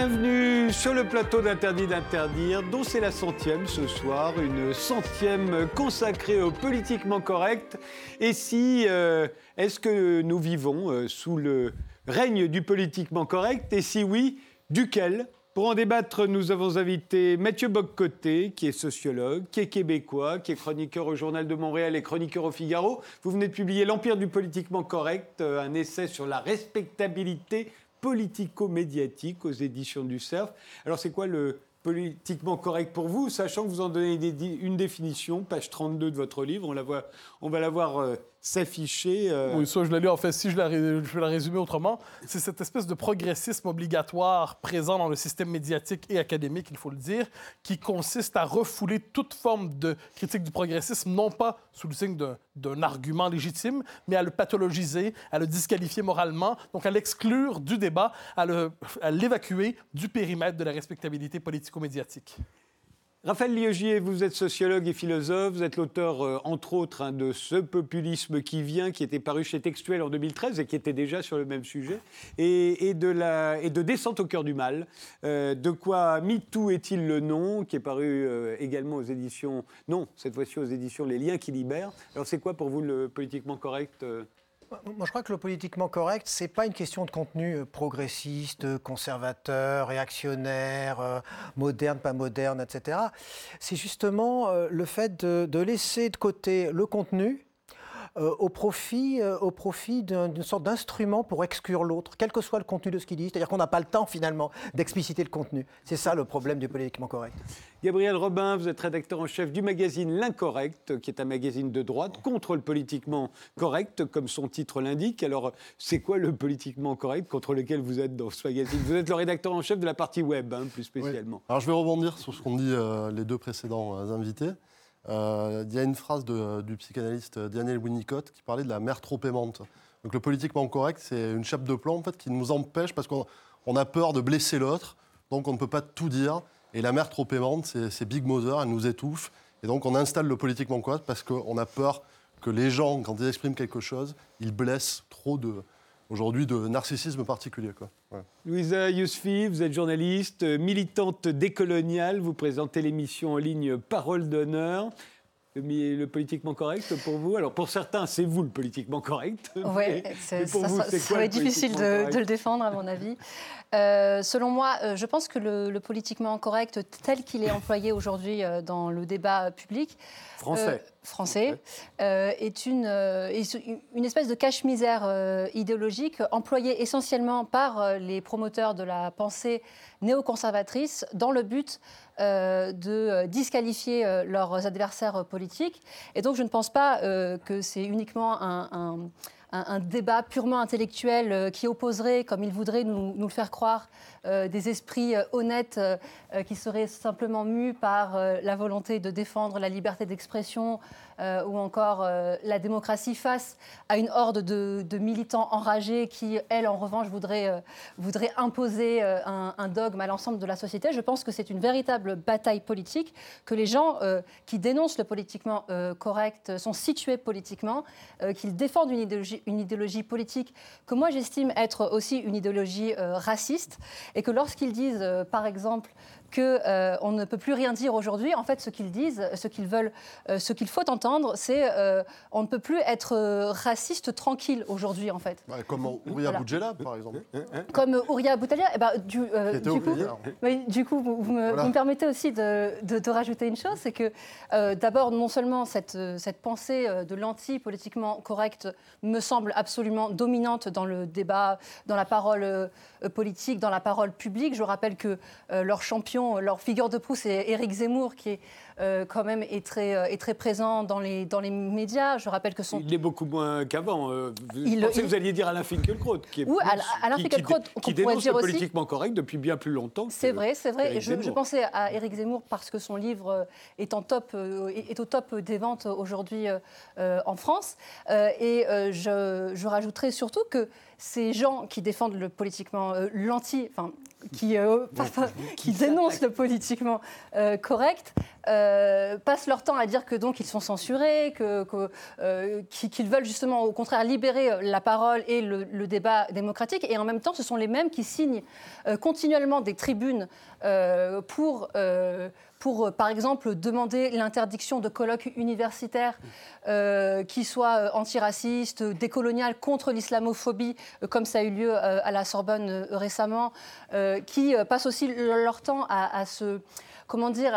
Bienvenue sur le plateau d'Interdit d'interdire, dont c'est la centième ce soir, une centième consacrée au politiquement correct. Et si, euh, est-ce que nous vivons euh, sous le règne du politiquement correct? Et si oui, duquel? Pour en débattre, nous avons invité Mathieu Boccoté, qui est sociologue, qui est québécois, qui est chroniqueur au Journal de Montréal et chroniqueur au Figaro. Vous venez de publier L'Empire du politiquement correct, euh, un essai sur la respectabilité politico-médiatique aux éditions du CERF. Alors c'est quoi le politiquement correct pour vous, sachant que vous en donnez une définition, page 32 de votre livre, on, va la voir euh, s'afficher. Euh. Oui, ça, je l'ai lu. En fait, si je, la, je vais la résumer autrement, c'est cette espèce de progressisme obligatoire présent dans le système médiatique et académique, il faut le dire, qui consiste à refouler toute forme de critique du progressisme, non pas sous le signe d'un argument légitime, mais à le pathologiser, à le disqualifier moralement, donc à l'exclure du débat, à l'évacuer du périmètre de la respectabilité politico-médiatique. Raphaël Liogier, vous êtes sociologue et philosophe, vous êtes l'auteur, euh, entre autres, hein, de Ce populisme qui vient, qui était paru chez Textuel en 2013 et qui était déjà sur le même sujet, et, de, Descente au cœur du mal. Euh, de quoi MeToo est-il le nom, qui est paru euh, également aux éditions, non, cette fois-ci aux éditions Les Liens qui libèrent. Alors c'est quoi pour vous le politiquement correct moi, je crois que le politiquement correct, c'est pas une question de contenu euh, progressiste, conservateur, réactionnaire, euh, moderne, pas moderne, etc. C'est justement euh, le fait de laisser de côté le contenu euh, au profit, euh, au profit d'une sorte d'instrument pour exclure l'autre, quel que soit le contenu de ce qu'il dit. C'est-à-dire qu'on n'a pas le temps finalement d'expliciter le contenu. C'est ça le problème du politiquement correct. Gabriel Robin, vous êtes rédacteur en chef du magazine L'Incorrect, qui est un magazine de droite contre le politiquement correct, comme son titre l'indique. Alors, c'est quoi le politiquement correct contre lequel vous êtes dans ce magazine? Vous êtes le rédacteur en chef de la partie web, hein, plus spécialement. Alors, je vais rebondir sur ce qu'ont dit euh, les deux précédents invités. Euh, il y a une phrase du psychanalyste Daniel Winnicott qui parlait de la mer trop aimante. Donc le politiquement correct, c'est une chape de plomb en fait, qui nous empêche parce qu'on a peur de blesser l'autre, donc on ne peut pas tout dire. Et la mer trop aimante, c'est Big Mother, elle nous étouffe. Et donc on installe le politiquement correct parce qu'on a peur que les gens, quand ils expriment quelque chose, ils blessent trop de, aujourd'hui de narcissisme particulier. Quoi. Louisa Yousfi, vous êtes journaliste, militante décoloniale, vous présentez l'émission en ligne Parole d'honneur. Le, politiquement correct pour vous? Alors pour certains, c'est vous le politiquement correct. Oui, ça, serait difficile de, le défendre à mon avis. Euh, selon moi, euh, je pense que le, politiquement correct tel qu'il est employé aujourd'hui euh, dans le débat public français, français est, une, une espèce de cache-misère idéologique employée essentiellement par les promoteurs de la pensée néoconservatrice dans le but euh, de euh, disqualifier euh, leurs adversaires politiques. Et donc je ne pense pas que c'est uniquement un, un, débat purement intellectuel qui opposerait, comme ils voudraient nous, le faire croire, des esprits honnêtes qui seraient simplement mus par la volonté de défendre la liberté d'expression ou encore la démocratie face à une horde de, militants enragés qui, elles, en revanche, voudraient, voudraient imposer un, un, dogme à l'ensemble de la société. Je pense que c'est une véritable bataille politique, que les gens euh, qui dénoncent le politiquement euh, correct sont situés politiquement, euh, qu'ils défendent une idéologie, une idéologie, politique que moi j'estime être aussi une idéologie raciste, et que lorsqu'ils disent, par exemple, qu'on euh, on ne peut plus rien dire aujourd'hui. En fait, ce qu'ils disent, ce qu'ils veulent, euh, ce qu'il faut entendre, c'est euh, on ne peut plus être raciste tranquille aujourd'hui, en fait. comme Ouria Boudjela, par exemple. Comme Ouria Boudjela, eh ben, du, du, coup, du, coup, vous, me, permettez aussi de, de, rajouter une chose, c'est que d'abord, non seulement cette, cette pensée de l'anti-politiquement correct me semble absolument dominante dans le débat, dans la parole politique, dans la parole publique. Je rappelle que leur champion leur figure de proue, c'est Éric Zemmour, qui est euh, quand même est très, euh, est très présent dans les, dans les médias. Je rappelle que son... Il est beaucoup moins qu'avant. Euh, vous il, pensez que vous alliez dire Alain Finkielkraut, qui est oui, Alain Finkielkraut, qui, qui dénonce le politiquement correct depuis bien plus longtemps. C'est vrai, c'est vrai. Et je, pensais à Éric Zemmour parce que son livre est, en top, est au top des ventes aujourd'hui en France. et je, je rajouterais surtout que ces gens qui défendent le politiquement l'anti, enfin qui, qui dénoncent dénoncent le politiquement euh, correct euh, passent leur temps à dire que donc ils sont censurés, euh, qu'ils veulent justement au contraire libérer la parole et le, débat démocratique, et en même temps ce sont les mêmes qui signent continuellement des tribunes pour par exemple, demander l'interdiction de colloques universitaires qui soient antiracistes, décoloniales, contre l'islamophobie, comme ça a eu lieu à la Sorbonne récemment, qui passent aussi leur temps à, se, comment dire,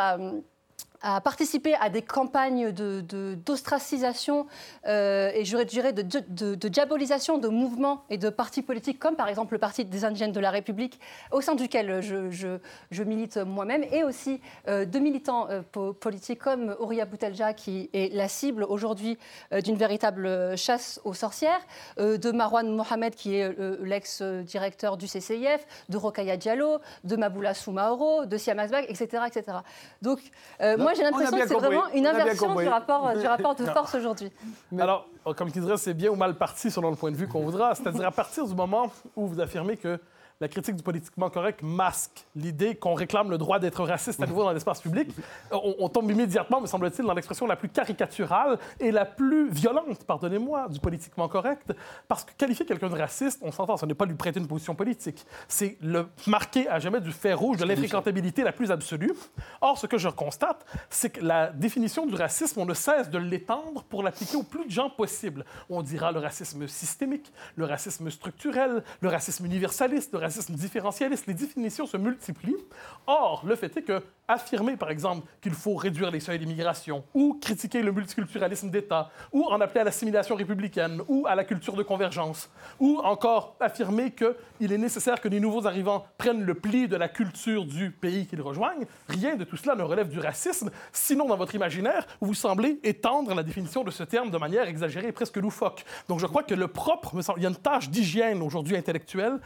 à participer à des campagnes d'ostracisation de, euh, et je dirais de, de, diabolisation de mouvements et de partis politiques, comme par exemple le Parti des Indigènes de la République, au sein duquel je, je, milite moi-même, et aussi euh, de militants euh, politiques comme Ouria Boutelja, qui est la cible aujourd'hui d'une véritable chasse aux sorcières, de Marwan Mohamed, qui est l'ex-directeur du CCIF, de Rokaya Diallo, de Maboula Soumaoro, de Siam Asbag, etc., etc. Donc, moi, j'ai l'impression que c'est vraiment une inversion du rapport, du rapport de force aujourd'hui. Alors, comme qui dirait, c'est bien ou mal parti selon le point de vue qu'on voudra. C'est-à-dire à partir du moment où vous affirmez que la critique du politiquement correct masque l'idée qu'on réclame le droit d'être raciste à nouveau dans l'espace public. On, tombe immédiatement, me semble-t-il, dans l'expression la plus caricaturale et la plus violente, pardonnez-moi, du politiquement correct. Parce que qualifier quelqu'un de raciste, on s'entend, ce n'est pas lui prêter une position politique. C'est le marquer à jamais du fer rouge de l'infréquentabilité la plus absolue. Or, ce que je constate, c'est que la définition du racisme, on ne cesse de l'étendre pour l'appliquer au plus de gens possible. On dira le racisme systémique, le racisme structurel, le racisme universaliste, le racisme racisme différentialiste, les définitions se multiplient. Or, le fait est que affirmer, par exemple, qu'il faut réduire les seuils d'immigration, ou critiquer le multiculturalisme d'État, ou en appeler à l'assimilation républicaine, ou à la culture de convergence, ou encore affirmer qu'il est nécessaire que les nouveaux arrivants prennent le pli de la culture du pays qu'ils rejoignent, rien de tout cela ne relève du racisme, sinon dans votre imaginaire, vous semblez étendre la définition de ce terme de manière exagérée et presque loufoque. Donc je crois que le propre, il y a une tâche d'hygiène aujourd'hui intellectuelle,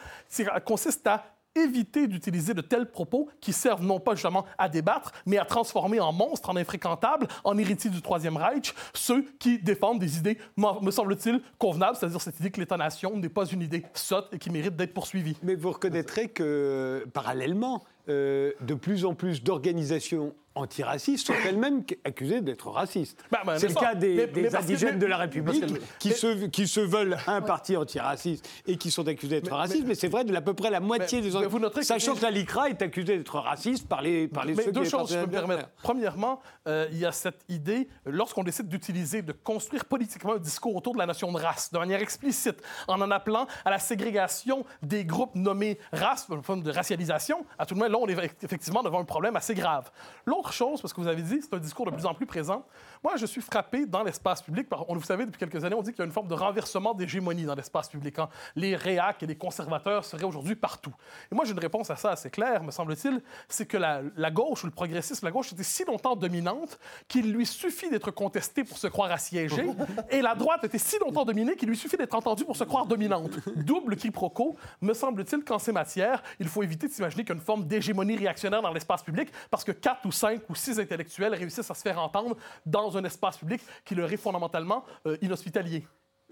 consiste à éviter d'utiliser de tels propos qui servent non pas justement à débattre, mais à transformer en monstres, en infréquentables, en héritiers du Troisième Reich, ceux qui défendent des idées, me semble-t-il, convenables, c'est-à-dire cette idée que l'État-nation n'est pas une idée sotte et qui mérite d'être poursuivie. Mais vous reconnaîtrez que, parallèlement, euh, de plus en plus d'organisations antiracistes sont elles-mêmes accusées d'être racistes. Bah, bah, c'est le cas des, indigènes de la République qui, se, qui se veulent un parti antiraciste et qui sont accusés d'être racistes, mais, c'est vrai de à peu près la moitié des organisations. Sachant que, la LICRA est accusée d'être raciste par les, par les mais deux choses, je peux me permettre. Premièrement, euh, il y a cette idée, lorsqu'on décide d'utiliser, de construire politiquement un discours autour de la notion de race, de manière explicite, en en appelant à la ségrégation des groupes nommés race, une forme de racialisation, à tout le moins, là, on est effectivement devant un problème assez grave. L'autre chose, parce que vous avez dit, c'est un discours de plus en plus présent. Moi, je suis frappé dans l'espace public. Par, on, vous savez, depuis quelques années, on dit qu'il y a une forme de renversement d'hégémonie dans l'espace public. Hein. Les réacs et les conservateurs seraient aujourd'hui partout. Et moi, j'ai une réponse à ça assez claire, me semble-t-il. C'est que la, gauche ou le progressisme, la gauche était si longtemps dominante qu'il lui suffit d'être contestée pour se croire assiégée. et la droite était si longtemps dominée qu'il lui suffit d'être entendue pour se croire dominante. Double quiproquo. Me semble-t-il qu'en ces matières, il faut éviter de s'imaginer qu'il y a une forme d'hégémonie réactionnaire dans l'espace public parce que quatre ou cinq ou six intellectuels réussissent à se faire entendre dans un espace public qui leur est fondamentalement euh, inhospitalier.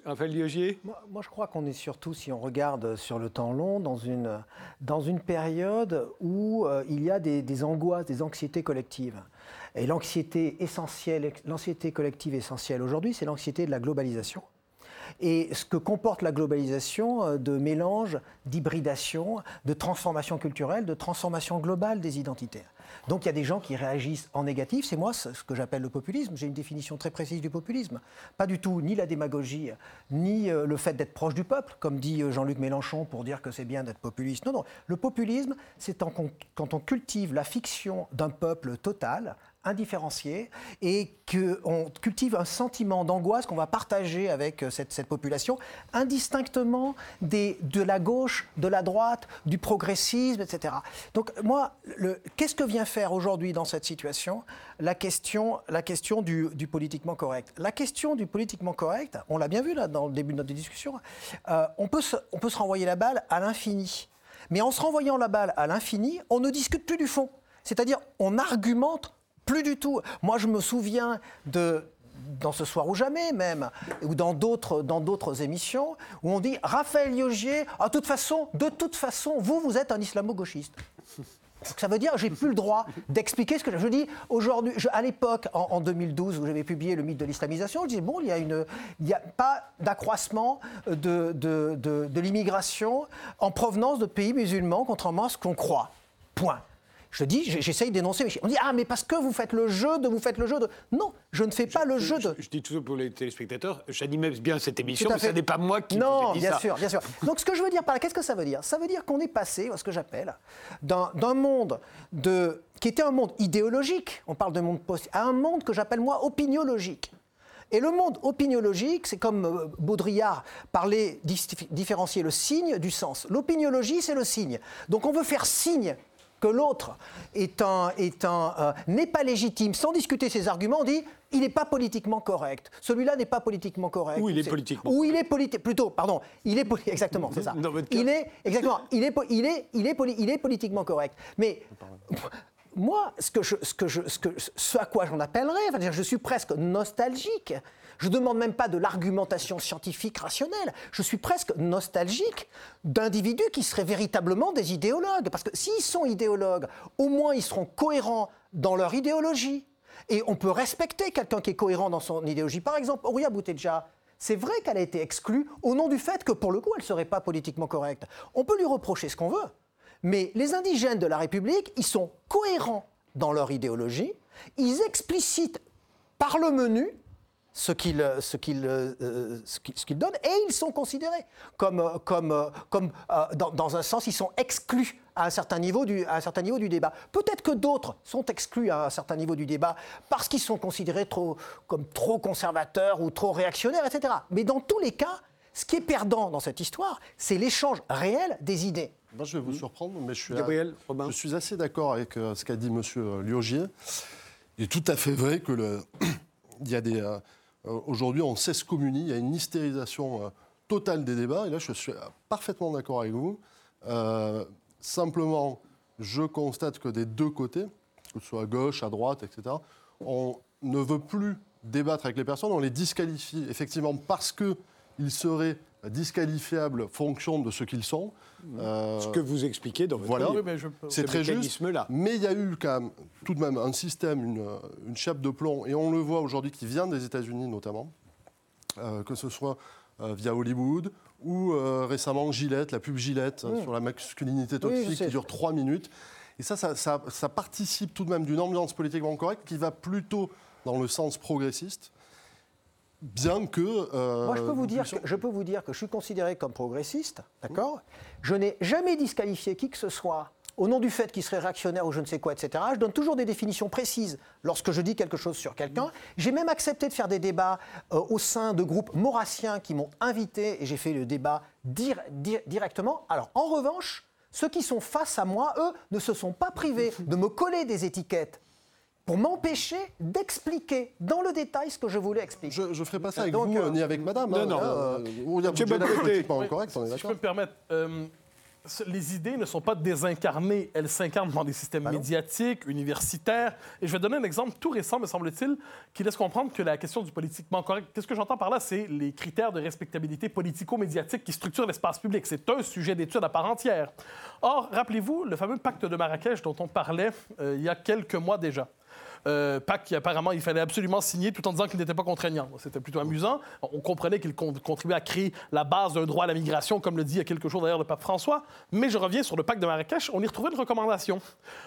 Raphaël Liogier moi, moi, je crois qu'on est surtout, si on regarde sur le temps long, dans une, dans une période où euh, il y a des, des, angoisses, des anxiétés collectives. Et l'anxiété essentielle, l'anxiété collective essentielle aujourd'hui, c'est l'anxiété de la globalisation et ce que comporte la globalisation euh, de mélange, d'hybridation, de transformation culturelle, de transformation globale des identitaires. Donc il y a des gens qui réagissent en négatif, c'est moi ce que j'appelle le populisme, j'ai une définition très précise du populisme. Pas du tout ni la démagogie, ni euh, le fait d'être proche du peuple, comme dit euh, Jean-Luc Mélenchon pour dire que c'est bien d'être populiste. Non, non, le populisme, c'est quand on cultive la fiction d'un peuple total, indifférencié et qu'on cultive un sentiment d'angoisse qu'on va partager avec euh, cette, cette population, indistinctement des, de la gauche, de la droite, du progressisme, etc. Donc moi, qu'est-ce que vient faire aujourd'hui dans cette situation la question, la question du, du, politiquement correct? La question du politiquement correct, on l'a bien vu là dans le début de notre discussion, euh, on, peut on peut se renvoyer la balle à l'infini. Mais en se renvoyant la balle à l'infini, on ne discute plus du fond. C'est-à-dire, on argumente plus du tout. Moi, je me souviens de dans Ce Soir ou Jamais même, ou dans d'autres, émissions, où on dit Raphaël Yogier, ah, toute façon, de toute façon, vous, vous êtes un islamo-gauchiste. Ça veut dire j'ai plus le droit d'expliquer ce que je dis aujourd'hui. À l'époque, en, 2012, où j'avais publié le mythe de l'islamisation, je disais bon, il y a une, il y a pas d'accroissement de l'immigration en provenance de pays musulmans, contrairement à ce qu'on croit. Point. Je dis, j'essaye d'énoncer. On dit, ah, mais parce que vous faites le jeu de, vous faites le jeu de. Non, je ne fais pas le jeu de. Je, dis toujours pour les téléspectateurs, j'animais bien cette émission, mais ce n'est pas moi qui Non, dit bien sûr, bien sûr. Donc ce que je veux dire par là, qu'est-ce que ça veut dire? Ça veut dire qu'on est passé, ce que j'appelle, d'un monde de, qui était un monde idéologique, on parle de monde post, à un monde que j'appelle moi opiniologique. Et le monde opiniologique, c'est comme euh, Baudrillard parlait, différencier le signe du sens. L'opiniologie, c'est le signe. Donc on veut faire signe que l'autre est un, est un, euh, n'est pas légitime, sans discuter ses arguments, on dit il n'est pas politiquement correct. Celui-là n'est pas politiquement correct. Ou il est, politiquement. Ou il est politique. Plutôt, pardon, il est exactement, c'est ça. il est exactement. Il est, il est, il est, il est politiquement correct. Mais moi, ce, que je, ce, que je, ce, que, ce à quoi j'en appellerais, enfin, je suis presque nostalgique je ne demande même pas de l'argumentation scientifique rationnelle. Je suis presque nostalgique d'individus qui seraient véritablement des idéologues. Parce que s'ils sont idéologues, au moins ils seront cohérents dans leur idéologie. Et on peut respecter quelqu'un qui est cohérent dans son idéologie. Par exemple, Ouria Bouteja, c'est vrai qu'elle a été exclue au nom du fait que, pour le coup, elle ne serait pas politiquement correcte. On peut lui reprocher ce qu'on veut. Mais les indigènes de la République, ils sont cohérents dans leur idéologie. Ils explicitent par le menu ce qu'ils euh, ce euh, ce donnent et ils sont considérés comme, euh, comme, comme dans, un sens, ils sont exclus à un certain niveau du, à un certain niveau du débat. Peut-être que d'autres sont exclus à un certain niveau du débat parce qu'ils sont considérés trop, comme trop conservateurs ou trop réactionnaires, etc. Mais dans tous les cas, ce qui est perdant dans cette histoire, c'est l'échange réel des idées. Moi, je vais vous surprendre, mais je suis, je suis assez d'accord avec ce qu'a dit M. Liogier. Il est tout à fait vrai que le, il y a des, euh, aujourd'hui, on s'excommunie, il y a une hystérisation euh, totale des débats, et là, je suis parfaitement d'accord avec vous. Euh, simplement, je constate que des deux côtés, que ce soit à gauche, à droite, etc., on ne veut plus débattre avec les personnes, on les disqualifie effectivement parce qu'ils seraient disqualifiables fonction de ce qu'ils sont. ce que vous expliquez dans votre voilà, c'est très juste. -là. Mais il y a eu quand même tout de même un système, une, une chape de plomb, et on le voit aujourd'hui qui vient des États-Unis notamment, euh, que ce soit euh, via Hollywood ou euh, récemment Gillette, la pub Gillette sur la masculinité toxique qui dure trois minutes. Et ça ça, ça ça, participe tout de même d'une ambiance politiquement correcte qui va plutôt dans le sens progressiste. Bien que. Moi, je peux, vous dire que, je peux vous dire que je suis considéré comme progressiste, d'accord? Je n'ai jamais disqualifié qui que ce soit au nom du fait qu'il serait réactionnaire ou je ne sais quoi, etc. Je donne toujours des définitions précises lorsque je dis quelque chose sur quelqu'un. J'ai même accepté de faire des débats euh, au sein de groupes maurassiens qui m'ont invité et j'ai fait le débat directement. Alors, en revanche, ceux qui sont face à moi, eux, ne se sont pas privés de me coller des étiquettes pour m'empêcher d'expliquer dans le détail ce que je voulais expliquer. Je ne ferai pas ça avec vous, euh, ni avec madame. Non, hein, non. Euh, vous pas correct, on est d'accord. Je peux me permettre les idées ne sont pas désincarnées, elles s'incarnent dans des systèmes médiatiques, universitaires. Et je vais donner un exemple tout récent, me semble-t-il, qui laisse comprendre que la question du politiquement correct, qu'est-ce que j'entends par là, c'est les critères de respectabilité politico-médiatique qui structurent l'espace public. C'est un sujet d'étude à part entière. Or, rappelez-vous le fameux pacte de Marrakech dont on parlait euh, il y a quelques mois déjà. Euh, pacte qui apparemment il fallait absolument signer tout en disant qu'il n'était pas contraignant. C'était plutôt amusant. On comprenait qu'il contribuait à créer la base d'un droit à la migration, comme le dit il y a quelques jours d'ailleurs le pape François. Mais je reviens sur le pacte de Marrakech. On y retrouvait une recommandation.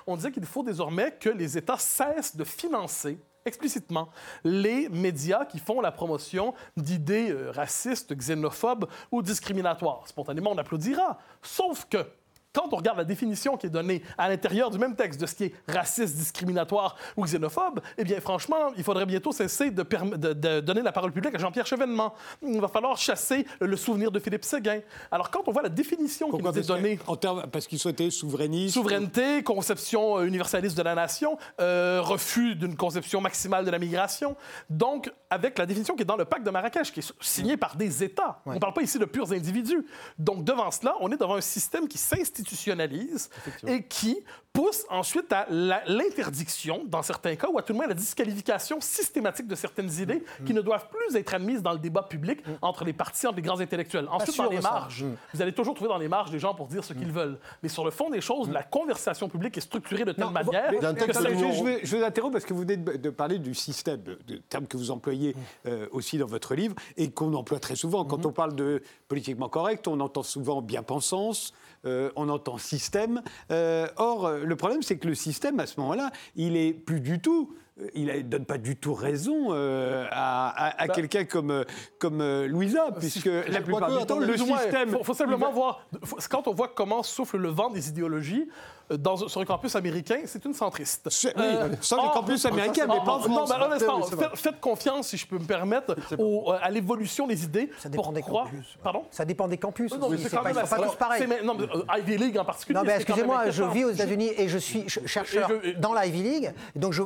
On disait qu'il faut désormais que les États cessent de financer explicitement les médias qui font la promotion d'idées euh, racistes, xénophobes ou discriminatoires. Spontanément, on applaudira. Sauf que quand on regarde la définition qui est donnée à l'intérieur du même texte de ce qui est raciste, discriminatoire ou xénophobe, eh bien, franchement, il faudrait bientôt cesser de, donner la parole publique à Jean-Pierre Chevènement. Il va falloir chasser le souvenir de Philippe Séguin. Alors, quand on voit la définition qui nous est donnée... En termes, parce qu'il souhaitait souverainiste... Souveraineté, conception euh, universaliste de la nation, euh, refus d'une conception maximale de la migration. Donc, avec la définition qui est dans le pacte de Marrakech, qui est signé par des États. On ne parle pas ici de purs individus. Donc, devant cela, on est devant un système qui s'institutionnalise et qui pousse ensuite à l'interdiction, dans certains cas, ou à tout le moins à la disqualification systématique de certaines idées mm. qui ne doivent plus être admises dans le débat public mm. entre les partis, entre les grands intellectuels. Ensuite, dans les marges, mm. vous allez toujours trouver dans les marges des gens pour dire ce qu'ils veulent. Mais sur le fond des choses, la conversation publique est structurée de telle manière... que ça... je, vous interromps parce que vous venez de, parler du système, de terme que vous employez euh, aussi dans votre livre et qu'on emploie très souvent. Quand on parle de politiquement correct, on entend souvent bien-pensance, euh, on entend système. Euh, or, le problème, c'est que le système, à ce moment-là, il est plus du tout il ne donne pas du tout raison à, bah, quelqu'un comme, comme Louisa, puisque la plupart du temps, le système... Il faut, simplement voir, quand on voit comment souffle le vent des idéologies, dans, sur un campus américain, c'est une centriste. Oui, euh, sur un campus américain, mais pas en France. Non, mais faites, confiance, si je peux me permettre, au, à l'évolution des idées. Ça dépend des campus. Pardon? Ça dépend des campus. Non, c'est pas, pas tous pareils. non, mais, euh, Ivy League en particulier. Non, mais excusez-moi, je vis aux États-Unis et je suis chercheur dans la Ivy League. Donc, je,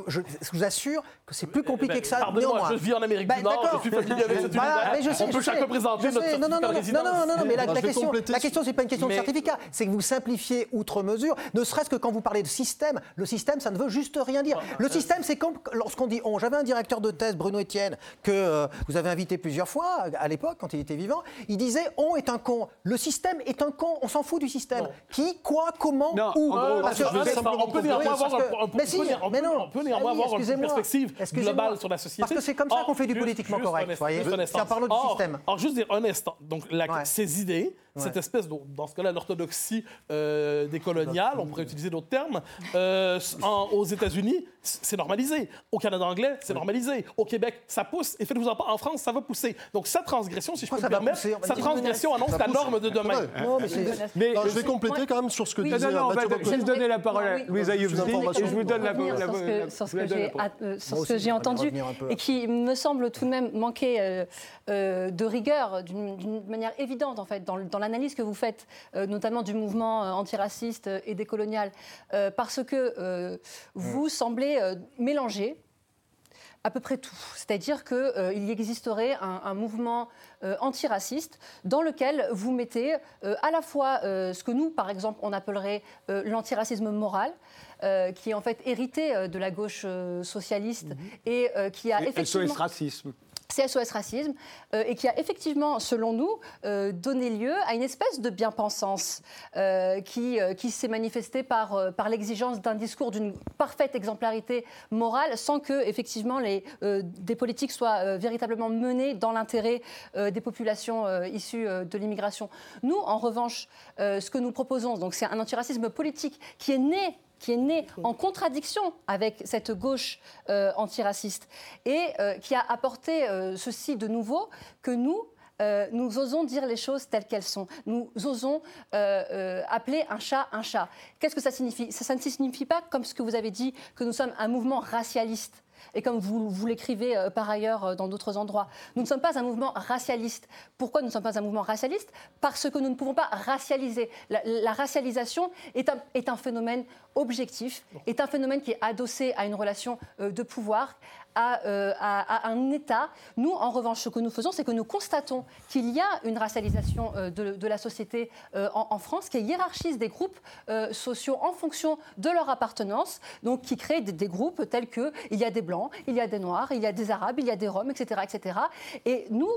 vous assure que c'est plus compliqué que ça. Pardonnez-moi, je vis en Amérique du Nord, je suis familier avec cette univers. On peut chacun présenter notre certificat de résidence. Non, non, non, mais la question, c'est pas une question de certificat. C'est que vous simplifiez outre mesure, ne serait-ce que quand vous parlez de système. Le système, ça ne veut juste rien dire. Le système, c'est comme lorsqu'on dit on. J'avais un directeur de thèse, Bruno Etienne, que euh, vous avez invité plusieurs fois à l'époque, quand il était vivant. Il disait on est un con. Le système est un con. On s'en fout du système. Qui, quoi, comment, où On peut néanmoins avoir une perspective globale sur la société. Parce que c'est comme ça qu'on fait du politiquement correct. Vous voyez En parlant du système. Alors, juste dire un instant. Donc, ces idées, cette espèce, de, dans ce cas-là, l'orthodoxie euh, décoloniale, on pourrait utiliser d'autres termes, euh, aux États-Unis, c'est normalisé. Au Canada anglais, c'est normalisé. Au Québec, ça pousse. Et faites-vous en pas, en France, ça va pousser. Donc, sa transgression, si je peux me permettre, sa transgression annonce la norme de demain. mais, je vais compléter quand même sur ce que disait non, non, Je vais donner la parole à Louise Ayoub. Je vous donne la parole. Sur ce que j'ai entendu et qui me semble tout de même manquer euh, euh, de rigueur d'une manière évidente, en fait, dans l'analyse que vous faites, notamment du mouvement antiraciste et décolonial. Parce que vous semblez euh, mélanger à peu près tout. C'est-à-dire qu'il euh, y existerait un, mouvement euh, antiraciste dans lequel vous mettez à la fois ce que nous, par exemple, on appellerait l'antiracisme moral, qui est en fait hérité de la gauche socialiste mhm. et qui a effectivement... SOS racisme. SOS Racisme, euh, et qui a effectivement, selon nous, euh, donné lieu à une espèce de bien-pensance euh, qui, qui s'est manifestée par, par l'exigence d'un discours d'une parfaite exemplarité morale, sans que, effectivement, les, des politiques soient véritablement menées dans l'intérêt des populations issues de l'immigration. Nous, en revanche, ce que nous proposons, c'est un antiracisme politique qui est né qui est né en contradiction avec cette gauche euh, antiraciste et euh, qui a apporté euh, ceci de nouveau que nous, nous osons dire les choses telles qu'elles sont. Nous osons appeler un chat un chat. Qu'est-ce que ça signifie? Ça, ça, ne signifie pas, comme ce que vous avez dit, que nous sommes un mouvement racialiste et comme vous, l'écrivez euh, par ailleurs euh, dans d'autres endroits. Nous ne sommes pas un mouvement racialiste. Pourquoi nous ne sommes pas un mouvement racialiste? Parce que nous ne pouvons pas racialiser. La, racialisation est un, est un, phénomène objectif, est un phénomène qui est adossé à une relation euh, de pouvoir, à, un État. Nous, en revanche, ce que nous faisons, c'est que nous constatons qu'il y a une racialisation de, la société en, France qui hiérarchise des groupes sociaux en fonction de leur appartenance, donc qui crée des, groupes tels que il y a des blancs, il y a des noirs, il y a des arabes, il y a des roms, etc., etc. Et nous,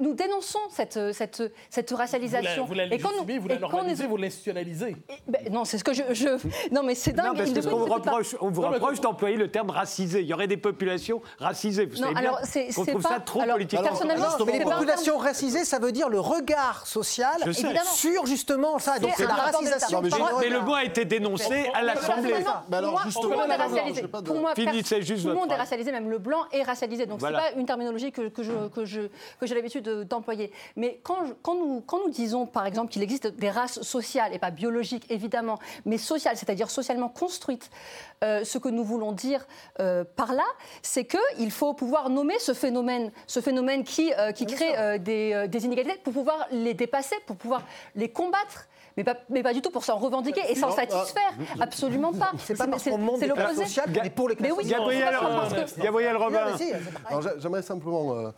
nous dénonçons cette, cette, cette racialisation. Vous la, vous la vous la normalisez, vous l'institutionnalisez. Ben, non, c'est ce que je, je, Non, mais c'est dingue. Non, parce qu'on vous reproche, on vous reproche d'employer le terme racisé. Il y aurait des populations racisé. Vous savez alors, bien qu'on trouve ça trop politique. Personnellement, mais les populations racisées, ça veut dire le regard social sur justement ça. Donc c'est la racisation. Mais le mot a été dénoncé à l'Assemblée. justement, pour moi, tout le monde est racialisé, même le blanc est racialisé. Donc c'est pas une terminologie que j'ai l'habitude d'employer. Mais quand nous disons, par exemple, qu'il existe des races sociales et pas biologiques évidemment, mais sociales, c'est-à-dire socialement construites, euh, ce que nous voulons dire euh, par là, c'est qu'il faut pouvoir nommer ce phénomène, ce phénomène qui, euh, qui crée des, des, inégalités pour pouvoir les dépasser, pour pouvoir les combattre mais pas, mais pas du tout pour s'en revendiquer et s'en Non, satisfaire. Absolument pas. C'est pas parce qu'on c'est des classes sociales est pour les classes Mais oui, sociales. Gabriel, Non, Robin. mais j'aimerais simplement euh,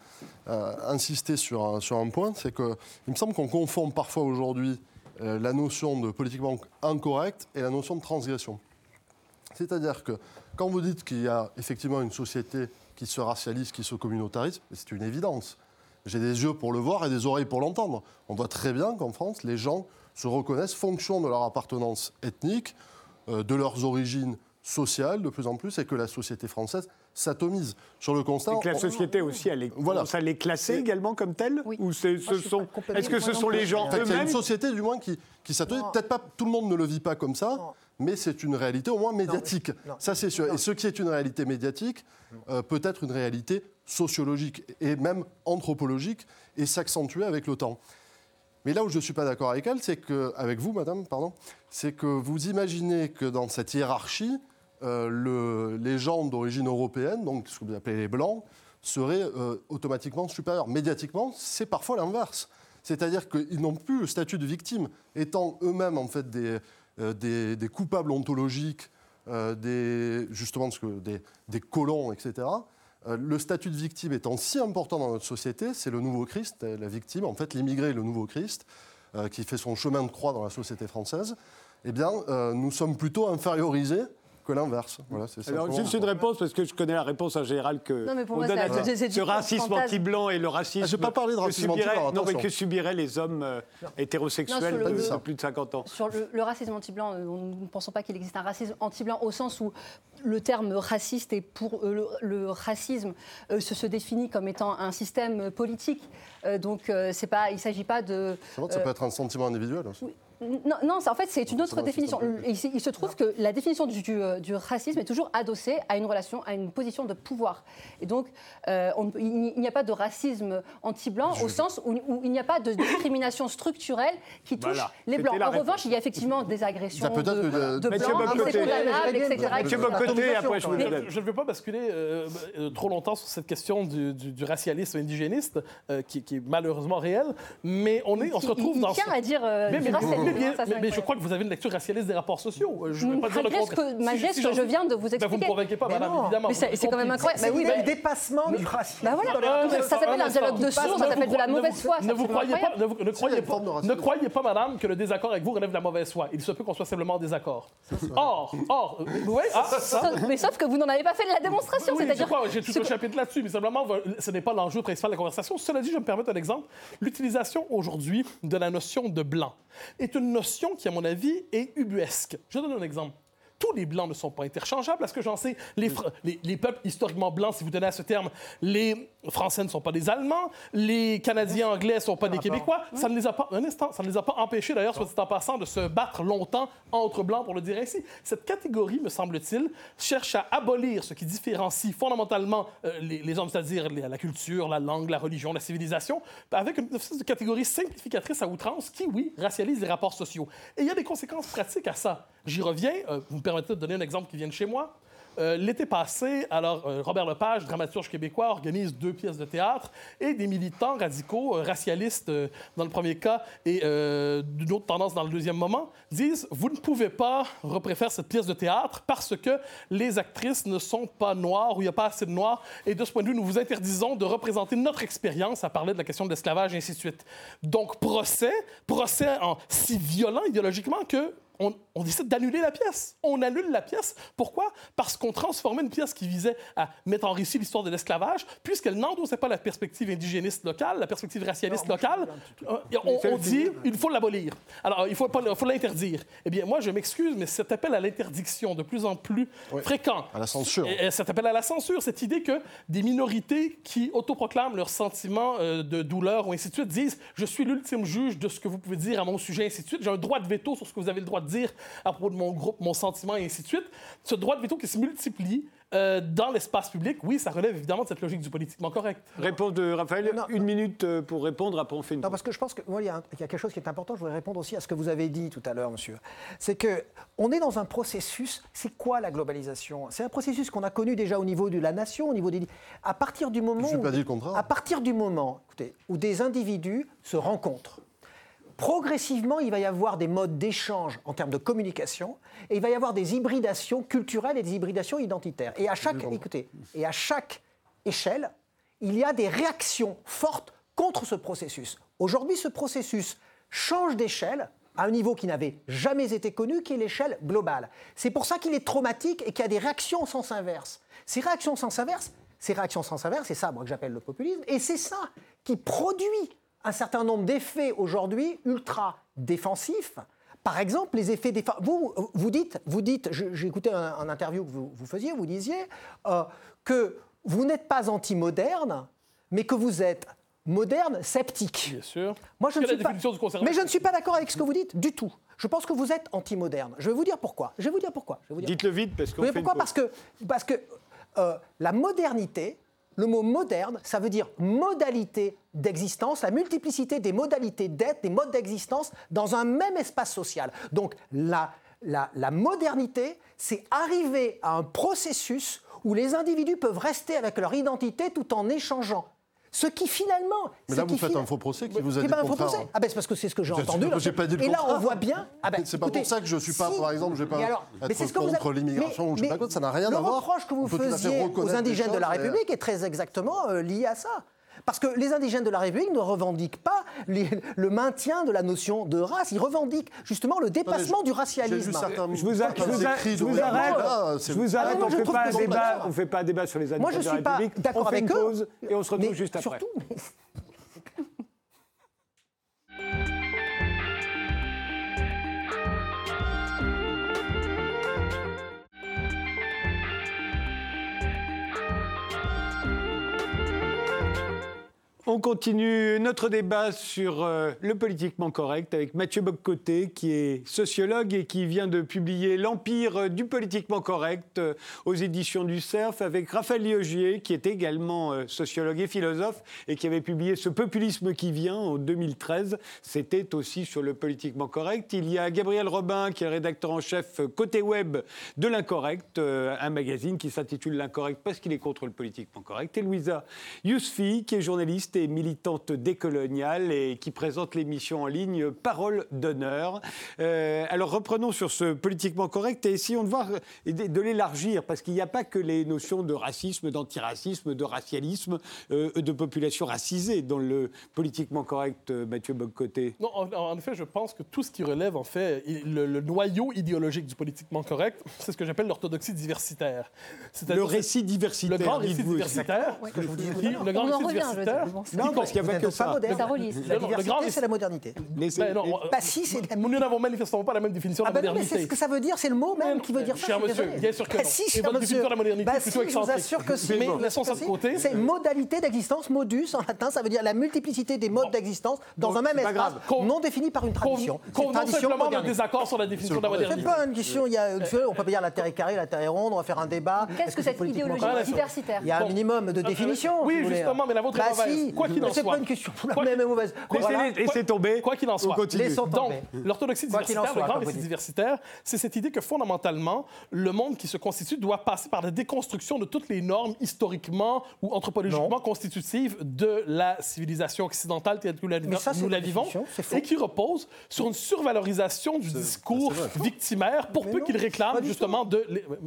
euh, insister sur un, sur un point, c'est que il me semble qu'on confond parfois aujourd'hui euh, la notion de politiquement incorrect et la notion de transgression. C'est-à-dire que quand vous dites qu'il y a effectivement une société qui se racialise, qui se communautarise, c'est une évidence. J'ai des yeux pour le voir et des oreilles pour l'entendre. On voit très bien qu'en France, les gens se reconnaissent fonction de leur appartenance ethnique, euh, de leurs origines sociales de plus en plus, et que la société française s'atomise. Sur le constat, Et que la on- société aussi, elle est, Voilà. à les classer également comme telles Oui. Ou c'est- ce sont, est-ce que ce sont les gens Enfin, il y a eux-mêmes une société, du moins, qui, qui s'atomise. Peut-être pas tout le monde ne le vit pas comme ça, Non. mais c'est une réalité au moins médiatique. non. Ça, c'est sûr. Non. Et ce qui est une réalité médiatique euh, peut être une réalité sociologique et même anthropologique et s'accentuer avec le temps. Mais là où je ne suis pas d'accord avec elle, c'est avec vous, madame, pardon, c'est que vous imaginez que dans cette hiérarchie, euh, le- les gens d'origine européenne, donc ce que vous appelez les blancs, seraient euh, automatiquement supérieurs. Médiatiquement, c'est parfois l'inverse. C'est-à-dire qu'ils n'ont plus le statut de victime, étant eux-mêmes en fait des, euh, des, coupables ontologiques, des, justement des, des colons, etc. Euh, le statut de victime étant si important dans notre société, c'est le nouveau Christ, euh, la victime, en fait l'immigré le nouveau Christ, euh, qui fait son chemin de croix dans la société française, eh bien, nous sommes plutôt infériorisés que l'inverse. Voilà, c'est Alors, simplement- juste une réponse, parce que je connais la réponse en général que Non, mais pour on moi, donne c'est- à c'est- c'est ce racisme fantasme. anti-blanc et le racisme. Ah, j'ai pas parlé de que racisme subiraient- anti-blanc, Non, mais attention. que subiraient les hommes euh, hétérosexuels sur le- de plus de 50 ans. Sur le, le racisme anti-blanc, euh, nous ne pensons pas qu'il existe un racisme anti-blanc au sens où le terme raciste est pour euh, le, le racisme euh, se, se définit comme étant un système politique. Euh, donc euh, c'est pas, il ne s'agit pas de. C'est vrai que ça peut être un sentiment individuel aussi. Non, en fait, c'est une autre définition. Il, il se trouve que la définition du, du, euh, du racisme est toujours adossée à une relation, à une position de pouvoir. Et donc, euh, on il il n'y a pas de racisme anti-blanc au sens où, où il n'y a pas de discrimination structurelle qui touche Voilà, les blancs. la En réponse. revanche, il y a effectivement des agressions Ça peut de, de Mathieu blancs, c'est condamnable, etc. Mathieu La Bocoté, après je vous donne. Je ne veux pas basculer euh, trop longtemps sur cette question du, racialisme indigéniste, euh, qui, qui est malheureusement réelle, mais on, est, on se Il- retrouve il, dans... tient ce- à dire mais, du mais- mais- mais- ça, mais- mais je crois que vous avez une lecture racialiste des rapports sociaux. Euh, Je ne veux pas dire le Malgré ce contraire. que, malgré Si- si ce que j'en- je viens de vous Ben, vous ne me expliquer. convainquez pas, Mais madame, non. évidemment. Mais c'est- quand même incroyable. Bah oui, mais- du dépassement du racisme. Bah voilà, Ah, mais ça s'appelle un dialogue de sourds, ça s'appelle de la mauvaise foi. Ne vous croyez pas, ne, croyez pas, ne croyez madame, que le désaccord avec vous relève de la mauvaise foi. Il se peut qu'on soit simplement en désaccord. Or, or, euh, oui, ah, ça. Mais sauf que vous n'en avez pas fait de la démonstration. C'est-à-dire j'ai tout un chapitre là-dessus, mais simplement, ce n'est pas l'enjeu principal de la conversation. Cela dit, je me permets un exemple. L'utilisation aujourd'hui de la notion de blanc est une notion qui, à mon avis, est ubuesque. Je donne un exemple. Tous les blancs ne sont pas interchangeables. À ce que j'en sais, les, les- les peuples historiquement blancs, si vous tenez à ce terme, les Français ne sont pas des Allemands, les Canadiens anglais ne sont pas des Québécois. Ça ne les a pas, un instant, ça ne les a pas empêchés, d'ailleurs, soit dit en passant, de se battre longtemps entre blancs, pour le dire ainsi. Cette catégorie, me semble-t-il, cherche à abolir ce qui différencie fondamentalement euh, les, les hommes, c'est-à-dire la culture, la langue, la religion, la civilisation, avec une de catégorie simplificatrice à outrance qui, oui, racialise les rapports sociaux. Et il y a des conséquences pratiques à ça. J'y reviens. euh, vous me permettez de donner un exemple qui vient de chez moi. Euh, L'été passé, alors euh, Robert Lepage, dramaturge québécois, organise deux pièces de théâtre et des militants radicaux, euh, racialistes dans le premier cas et d'une autre tendance dans le deuxième moment, disent vous ne pouvez pas repréfaire cette pièce de théâtre parce que les actrices ne sont pas noires ou il n'y a pas assez de noirs et de ce point de vue, nous vous interdisons de représenter notre expérience à parler de la question de l'esclavage et ainsi de suite. Donc procès, procès en si violent idéologiquement que on, on décide d'annuler la pièce. On annule la pièce. Pourquoi? Parce qu'on transformait une pièce qui visait à mettre en récit l'histoire de l'esclavage, puisqu'elle n'endossait pas la perspective indigéniste locale, la perspective racialiste locale. Euh, on, on dit il faut l'abolir. Alors, il faut, pas- il faut l'interdire. Eh bien, moi, je m'excuse, mais cet appel à l'interdiction de plus en plus fréquent. À la censure. Et- et cet appel à la censure, cette idée que des minorités qui autoproclament leur sentiment euh, de douleur ou ainsi de suite disent je suis l'ultime juge de ce que vous pouvez dire à mon sujet, ainsi de suite. J'ai un droit de veto sur ce que vous avez le droit de dire à propos de mon groupe, mon sentiment, et ainsi de suite. Ce droit de veto qui se multiplie euh, dans l'espace public, oui, ça relève évidemment de cette logique du politiquement correct. Réponse de Raphaël. Non. Une minute euh, pour répondre, après on fait une Non, parce que je pense que moi, il y, a un- il y a quelque chose qui est important. Je voudrais répondre aussi à ce que vous avez dit tout à l'heure, monsieur. C'est que on est dans un processus. C'est quoi la globalisation? C'est un processus qu'on a connu déjà au niveau de la nation, au niveau des. À partir du moment Je n'ai où, pas dit le contraire. à partir du moment, écoutez, où des individus se rencontrent, progressivement, il va y avoir des modes d'échange en termes de communication, et il va y avoir des hybridations culturelles et des hybridations identitaires. Et à chaque, écoutez, et à chaque échelle, il y a des réactions fortes contre ce processus. Aujourd'hui, ce processus change d'échelle à un niveau qui n'avait jamais été connu, qui est l'échelle globale. C'est pour ça qu'il est traumatique et qu'il y a des réactions en sens inverse. Ces réactions en sens inverse, ces réactions en sens inverse, c'est ça, moi, que j'appelle le populisme, et c'est ça qui produit un certain nombre d'effets aujourd'hui ultra défensifs. Par exemple, les effets défensifs. Vous, vous dites, vous dites j'ai écouté un, interview que vous, vous, faisiez, vous disiez euh, que vous n'êtes pas anti-moderne, mais que vous êtes moderne sceptique. Bien sûr. Moi, je ne suis pas... Mais je ne suis pas d'accord avec ce que vous dites du tout. Je pense que vous êtes anti-moderne. Je vais vous dire pourquoi. Je vais vous dire pourquoi. Dites-le vite parce qu'on. Pourquoi Parce que parce que euh, la modernité, le mot moderne, ça veut dire modalité d'existence, la multiplicité des modalités d'être, des modes d'existence dans un même espace social. Donc la, la, la modernité, c'est arriver à un processus où les individus peuvent rester avec leur identité tout en échangeant ce qui finalement. Mais là, vous faites un faux procès qui vous a dit pas un faux procès. Ah ben c'est parce que c'est ce que j'ai entendu. Là. Pas dit le et là, on voit bien. Ah ben, c'est pas pour ça que je suis pas, par exemple, je vais pas alors, être contre l'immigration ou je sais pas quoi. Ça n'a rien à voir. Le reproche que vous faisiez aux indigènes de la République est très exactement euh, lié à ça. Parce que les indigènes de la République ne revendiquent pas le maintien de la notion de race, ils revendiquent justement le dépassement du racialisme. Je vous, arrête, je vous arrête, on ne fait, pas un débat, fait pas un débat sur les indigènes de la République, on fait une pause et on se retrouve juste après. On continue notre débat sur euh, le politiquement correct avec Mathieu Boccoté, qui est sociologue et qui vient de publier L'Empire du politiquement correct euh, aux éditions du CERF, avec Raphaël Liogier, qui est également euh, sociologue et philosophe et qui avait publié Ce populisme qui vient en 2013. C'était aussi sur le politiquement correct. Il y a Gabriel Robin, qui est rédacteur en chef côté web de l'Incorrect, un magazine qui s'intitule L'Incorrect parce qu'il est contre le politiquement correct. Et Louisa Yousfi, qui est journaliste et militante décoloniale et qui présente l'émission en ligne Parole d'honneur. Euh, alors reprenons sur ce politiquement correct et essayons de voir, de, l'élargir, parce qu'il n'y a pas que les notions de racisme, d'antiracisme, de racialisme, euh, de population racisée dans le politiquement correct, euh, Mathieu Boccoté. Non, en, effet, je pense que tout ce qui relève, en fait, le, noyau idéologique du politiquement correct, c'est ce que j'appelle l'orthodoxie diversitaire. Le récit diversitaire. Le grand récit diversitaire. Le grand récit diversitaire. Non, parce qu'il n'y a pas que ça. La diversité, c'est la modernité. Mais ben non, pas si, c'est Nous n'avons manifestement pas la même définition de la modernité. C'est ce que ça veut dire, c'est le mot même qui veut dire ça. Cher monsieur, bien sûr que non. Si, Et votre définition de la modernité est plutôt excentrique. Je vous assure que si. Mais laissons ça de côté. C'est modalité d'existence, modus en latin, ça veut dire la multiplicité des modes d'existence dans un même espace non défini par une tradition. Convenons simplement d'un désaccord sur la définition de la modernité. C'est pas une question, il y a, on peut pas dire la Terre est carrée, la Terre est ronde, on va faire un débat. Qu'est-ce que cette idéologie diversitaire Il y a un minimum de définition. Oui, justement, mais la vôtre est mauvaise. Quoi qu'il en soit. C'est pas une question la même mauvaise. Laissez tomber. Quoi qu'il en soit. Donc, l'orthodoxie diversitaire, le grand récit diversitaire, c'est cette idée que fondamentalement, le monde qui se constitue doit passer par la déconstruction de toutes les normes historiquement ou anthropologiquement constitutives de la civilisation occidentale telle que nous la vivons, et qui repose sur une survalorisation du discours victimaire, pour peu qu'il réclame justement de...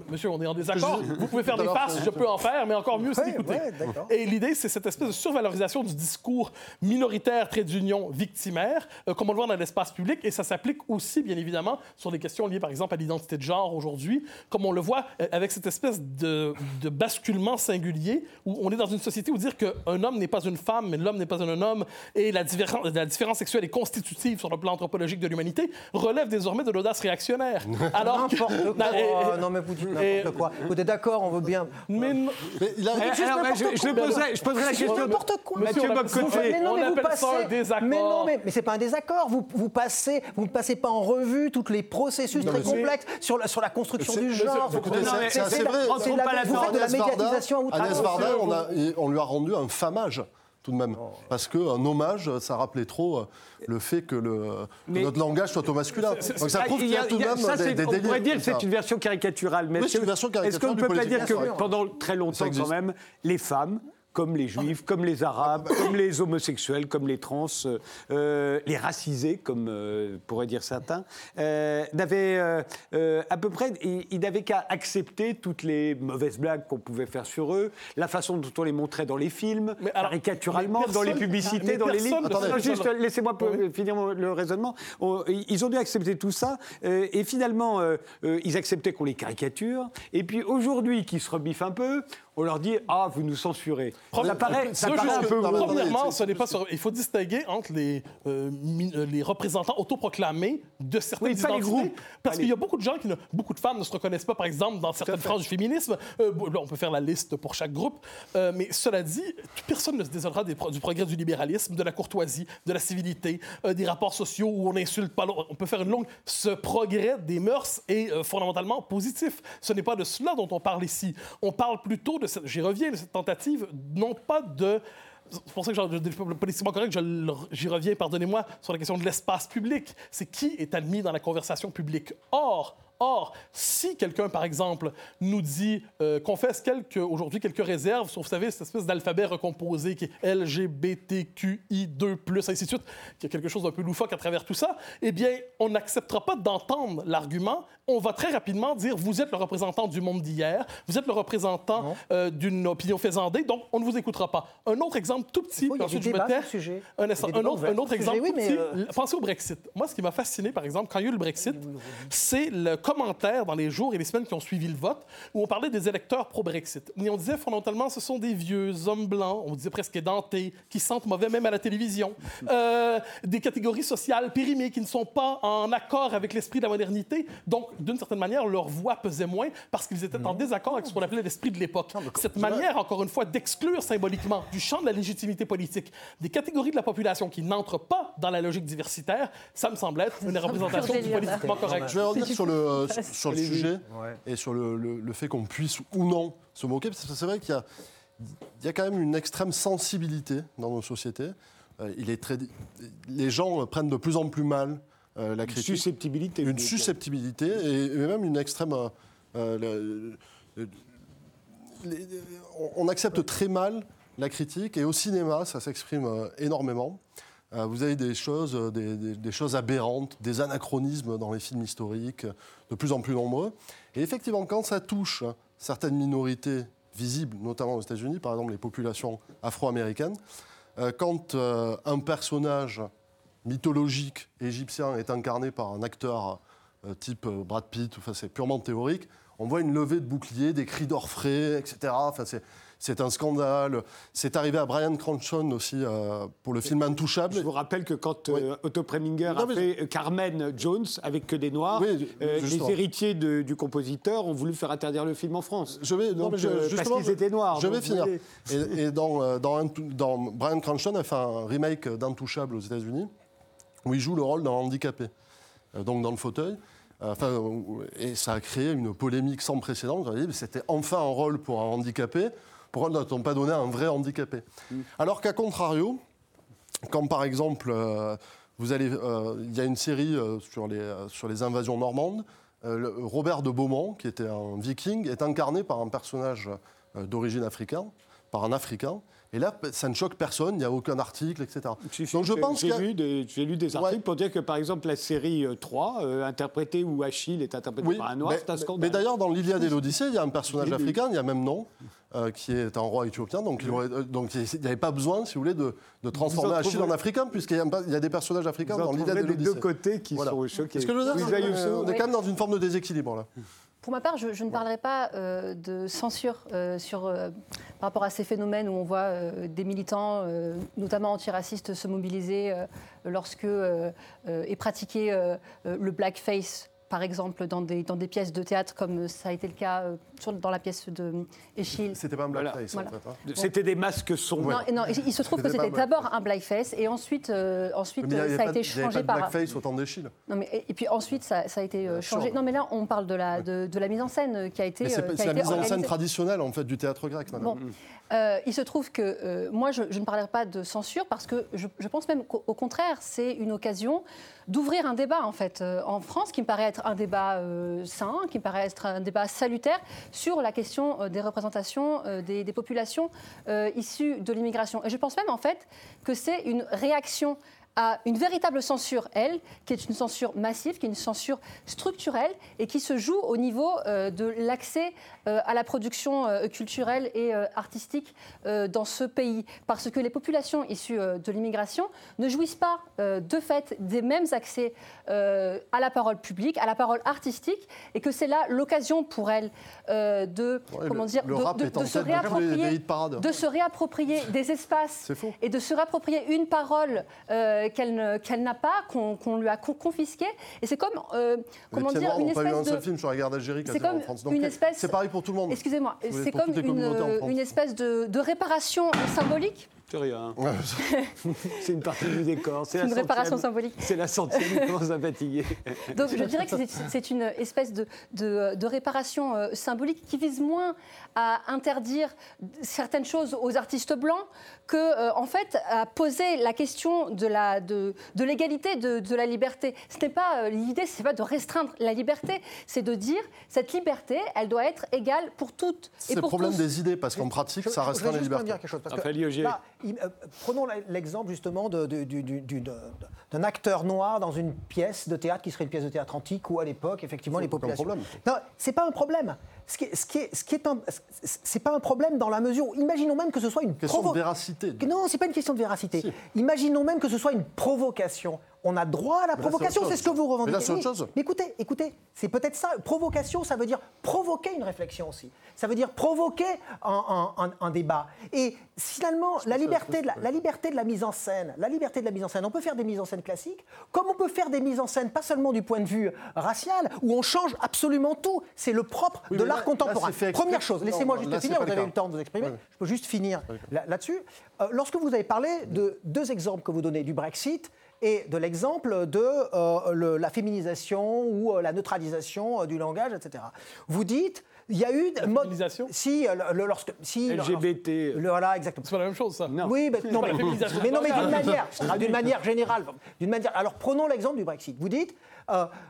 Monsieur, on est en désaccord. Vous pouvez faire des farces, je peux en faire, mais encore mieux, c'est d'écouter. Et l'idée, c'est cette espèce de survalorisation du discours minoritaire, trait d'union, victimaire, euh, comme on le voit dans l'espace public, et ça s'applique aussi, bien évidemment, sur des questions liées, par exemple, à l'identité de genre aujourd'hui, comme on le voit euh, avec cette espèce de, basculement singulier, où on est dans une société où dire qu'un homme n'est pas une femme, mais l'homme n'est pas un homme, et la, différence, la différence sexuelle est constitutive sur le plan anthropologique de l'humanité, relève désormais de l'audace réactionnaire. Alors n'importe quoi. non, mais vous dites n'importe quoi. Vous êtes d'accord, on veut bien. Mais, mais il a... alors, je, je, poserai, je poserai la question. N'importe quoi. Monsieur mais non, mais vous passez... ça un désaccord. Mais non, mais, mais c'est pas un désaccord. Vous, vous passez, vous ne passez pas en revue tous les processus très complexes sur la, sur la construction du genre. C'est vrai. Vous faites de la médiatisation à outrance. On, a, on lui a rendu un famage tout de même. Parce qu'un hommage, ça rappelait trop euh, le fait que, le, que notre langage soit au masculin. Donc ça prouve qu'il y a tout de même ça, des, des On pourrait dire que c'est une version caricaturale. Mais oui, est-ce qu'on ne peut pas dire que pendant très longtemps, quand même, les femmes comme les juifs, comme les arabes, comme les homosexuels, comme les trans, euh, les racisés, comme euh, pourraient dire certains, euh, n'avaient euh, à peu près, ils, n'avaient qu'à accepter toutes les mauvaises blagues qu'on pouvait faire sur eux, la façon dont on les montrait dans les films, Mais alors, caricaturalement, mais dans les publicités, dans les livres. Attendez, juste, laissez-moi Oui. finir le raisonnement. On- ils ont dû accepter tout ça, euh, et finalement, euh, euh, ils acceptaient qu'on les caricature. Et puis aujourd'hui, qu'ils se rebiffent un peu, on leur dit Ah, vous nous censurez. Ça paraît, ça un peu. Premièrement, ce n'est pas sur- il faut distinguer entre les, euh, euh, les représentants autoproclamés de certaines Oui, pas les identités. groupes. Parce qu'il y a beaucoup de gens qui ne, beaucoup de femmes ne se reconnaissent pas, par exemple, dans certaines phrases du féminisme. Euh, là, on peut faire la liste pour chaque groupe. Euh, mais cela dit, personne ne se désolera des pro- du progrès du libéralisme, de la courtoisie, de la civilité, des rapports sociaux où on n'insulte pas l'autre. On peut faire une longue. Ce progrès des mœurs est fondamentalement positif. Ce n'est pas de cela dont on parle ici. On parle plutôt de j'y reviens, cette tentative, non pas de c'est pour ça que je- politiquement correct, j'y reviens, pardonnez-moi, sur la question de l'espace public. C'est qui est admis dans la conversation publique? Or, Or, si quelqu'un, par exemple, nous dit, euh, confesse quelques, aujourd'hui quelques réserves sur, vous savez, cette espèce d'alphabet recomposé qui est LGBTQI2+, ainsi de suite, qui a quelque chose d'un peu loufoque à travers tout ça, eh bien, on n'acceptera pas d'entendre l'argument. On va très rapidement dire, vous êtes le représentant du monde d'hier, vous êtes le représentant euh, d'une opinion faisandée, donc on ne vous écoutera pas. Un autre exemple tout petit, a ensuite je me tais. sujet. Un, autre, un exemple tout petit. euh, Pensez au Brexit. Moi, ce qui m'a fasciné, par exemple, quand il y a eu le Brexit, c'est le commentaire dans les jours et les semaines qui ont suivi le vote où on parlait des électeurs pro-Brexit. Et on disait fondamentalement, ce sont des vieux hommes blancs, on disait presque édentés, qui sentent mauvais même à la télévision. Euh, des catégories sociales périmées qui ne sont pas en accord avec l'esprit de la modernité. Donc, d'une certaine manière, leur voix pesait moins parce qu'ils étaient en désaccord avec ce qu'on appelait l'esprit de l'époque. Cette manière, encore une fois, d'exclure symboliquement du champ de la légitimité politique des catégories de la population qui n'entrent pas dans la logique diversitaire, ça me semble être une représentation du politiquement correct. Je vais revenir sur le, euh, sur- sur le sujet Ouais. et sur le, le- le fait qu'on puisse ou non se moquer. Parce que c'est vrai qu'il y a, il y a quand même une extrême sensibilité dans nos sociétés. Euh, il est très, les gens prennent de plus en plus mal euh, la Une critique. susceptibilité. une susceptibilité et, et même une extrême. euh, le- le- les- on- on accepte très mal la critique et au cinéma, ça s'exprime euh, énormément. Euh, vous avez des choses, euh, des, choses aberrantes, des anachronismes dans les films historiques, euh, de plus en plus nombreux. Et effectivement, quand ça touche certaines minorités visibles, notamment aux États-Unis, par exemple les populations afro-américaines, quand un personnage mythologique égyptien est incarné par un acteur type Brad Pitt, enfin, c'est purement théorique, on voit une levée de boucliers, des cris d'orfraie, etc. c'est, un scandale. C'est arrivé à Brian Cranston aussi euh, pour le film Intouchable. Je vous rappelle que quand Oui. euh, Otto Preminger Non, a fait euh, Carmen Jones avec que des noirs, Oui, les héritiers de- du compositeur ont voulu faire interdire le film en France. Je vais, non, Donc, mais je- parce qu'ils étaient noirs. Je vais finir. Et, et dans, dans, Brian Cranston a fait un remake d'Intouchable aux États-Unis où il joue le rôle d'un handicapé, donc dans le fauteuil. Enfin, et ça a créé une polémique sans précédent. C'était enfin un rôle pour un handicapé. Pourquoi n'a-t-on pas donné à un vrai handicapé Alors qu'à contrario, quand par exemple, euh, vous allez, euh, il y a une série euh, sur, les, sur les invasions normandes, Robert de Beaumont, qui était un viking, est incarné par un personnage d'origine africaine, par un Africain. Et là, ça ne choque personne, il n'y a aucun article, etc. Si, si, Donc je pense j'ai a- lu, lu des articles Ouais. pour dire que, par exemple, la série euh, 3, euh, interprétée où Achille est interprété Oui, par un noir, mais, c'est un scandale. mais d'ailleurs, dans l'Iliade et l'Odyssée, il y a un personnage africain, il y a même nom, euh, qui est un roi éthiopien. Donc, il euh, n'y avait pas besoin, si vous voulez, de, de transformer Achille en africain, puisqu'il y, a y des personnages africains vous dans l'Iliade et des deux l'Odyssée. côtés qui Voilà. sont choqués. Ce que je veux dire, Oui, Youssou. est quand même dans une forme de déséquilibre, là. Pour ma part, je, je ne parlerai pas euh, de censure euh, sur, euh, par rapport à ces phénomènes où on voit des militants, notamment antiracistes, se mobiliser lorsque est pratiqué le blackface, par exemple, dans des, dans des pièces de théâtre, comme ça a été le cas euh, sur- dans la pièce de Échille. C'était pas un blackface, Voilà. en fait. hein. C'était des masques sombres. Non, il se trouve que C'était d'abord un blackface et ensuite, euh, ensuite Mais ça a de- été avait changé pas de par. blackface au temps d'Echille. Non, mais, et, et puis ensuite, ça, ça a été euh, changé. Non, mais là, on parle de la, de, de la mise en scène euh, qui a été. C'est euh, la mise en scène traditionnelle, en fait, du théâtre grec, madame. Bon. Euh, il se trouve que euh, moi, je, ne parlerai pas de censure parce que je, pense même qu'au contraire, c'est une occasion d'ouvrir un débat en fait euh, en France qui me paraît être un débat sain, qui me paraît être un débat salutaire sur la question des représentations des, des, populations issues de l'immigration. Et je pense même en fait que c'est une réaction à une véritable censure, elle, qui est une censure massive, qui est une censure structurelle et qui se joue au niveau euh, de l'accès euh, à la production euh, culturelle et artistique dans ce pays. Parce que les populations issues de l'immigration ne jouissent pas de fait des mêmes accès à la parole publique, à la parole artistique, et que c'est là l'occasion pour elles de, comment dire, de, se réapproprier, de se réapproprier des espaces et de se réapproprier une parole qu'elle n'a pas, qu'on lui a confisqué. Et c'est comme, euh, comment dire, une espèce pas un seul film sur la guerre d'Algérie C'est comme une espèce. C'est pareil pour tout le monde. Excusez-moi, c'est comme une, espèce de réparation symbolique c'est rien. c'est une partie du décor. C'est une réparation symbolique. C'est la centième, il commence à fatiguer. Donc je dirais que c'est une espèce de, de, réparation euh, symbolique qui vise moins à interdire certaines choses aux artistes blancs que, euh, en fait, à poser la question de l'égalité de, de, la liberté. Ce n'est pas euh, l'idée, c'est pas de restreindre la liberté, c'est de dire cette liberté, elle doit être égale pour toutes. C'est le problème des idées, parce qu'en pratique, ça restreint la liberté. Dire quelque chose, parce euh, prenons l'exemple justement d'un acteur noir dans une pièce de théâtre qui serait une pièce de théâtre antique où à l'époque, effectivement, les populations. Pas un problème. Non, c'est pas un problème. Ce qui est, ce qui est, ce qui est c'est pas un problème dans la mesure où, imaginons même que ce soit une question de véracité. Non, c'est pas une question de véracité. Imaginons même que ce soit une provocation. On a droit à la provocation, c'est ce que vous revendiquez. Mais là, c'est autre chose. Mais écoutez, écoutez, c'est peut-être ça. Provocation, ça veut dire provoquer une réflexion aussi. Ça veut dire provoquer un, débat. Et finalement, la liberté, de la, la, liberté de la mise en scène, la liberté de la mise en scène, on peut faire des mises en scène classiques, comme on peut faire des mises en scène pas seulement du point de vue racial, où on change absolument tout. C'est le propre de l'art contemporain. Première chose, laissez-moi juste finir, vous avez eu le temps de vous exprimer. Je peux juste finir là-dessus. Euh, lorsque vous avez parlé de deux exemples que vous donnez du Brexit, et de l'exemple de euh, la féminisation ou euh, la neutralisation du langage, etc. Vous dites, il y a eu... La féminisation Si, le, lorsque... Si, LGBT. voilà, exactement. C'est pas la même chose, ça. Non. Oui, mais, non, mais, mais, non, mais d'une manière, d'une manière générale. D'une manière, alors, prenons l'exemple du Brexit. Vous dites,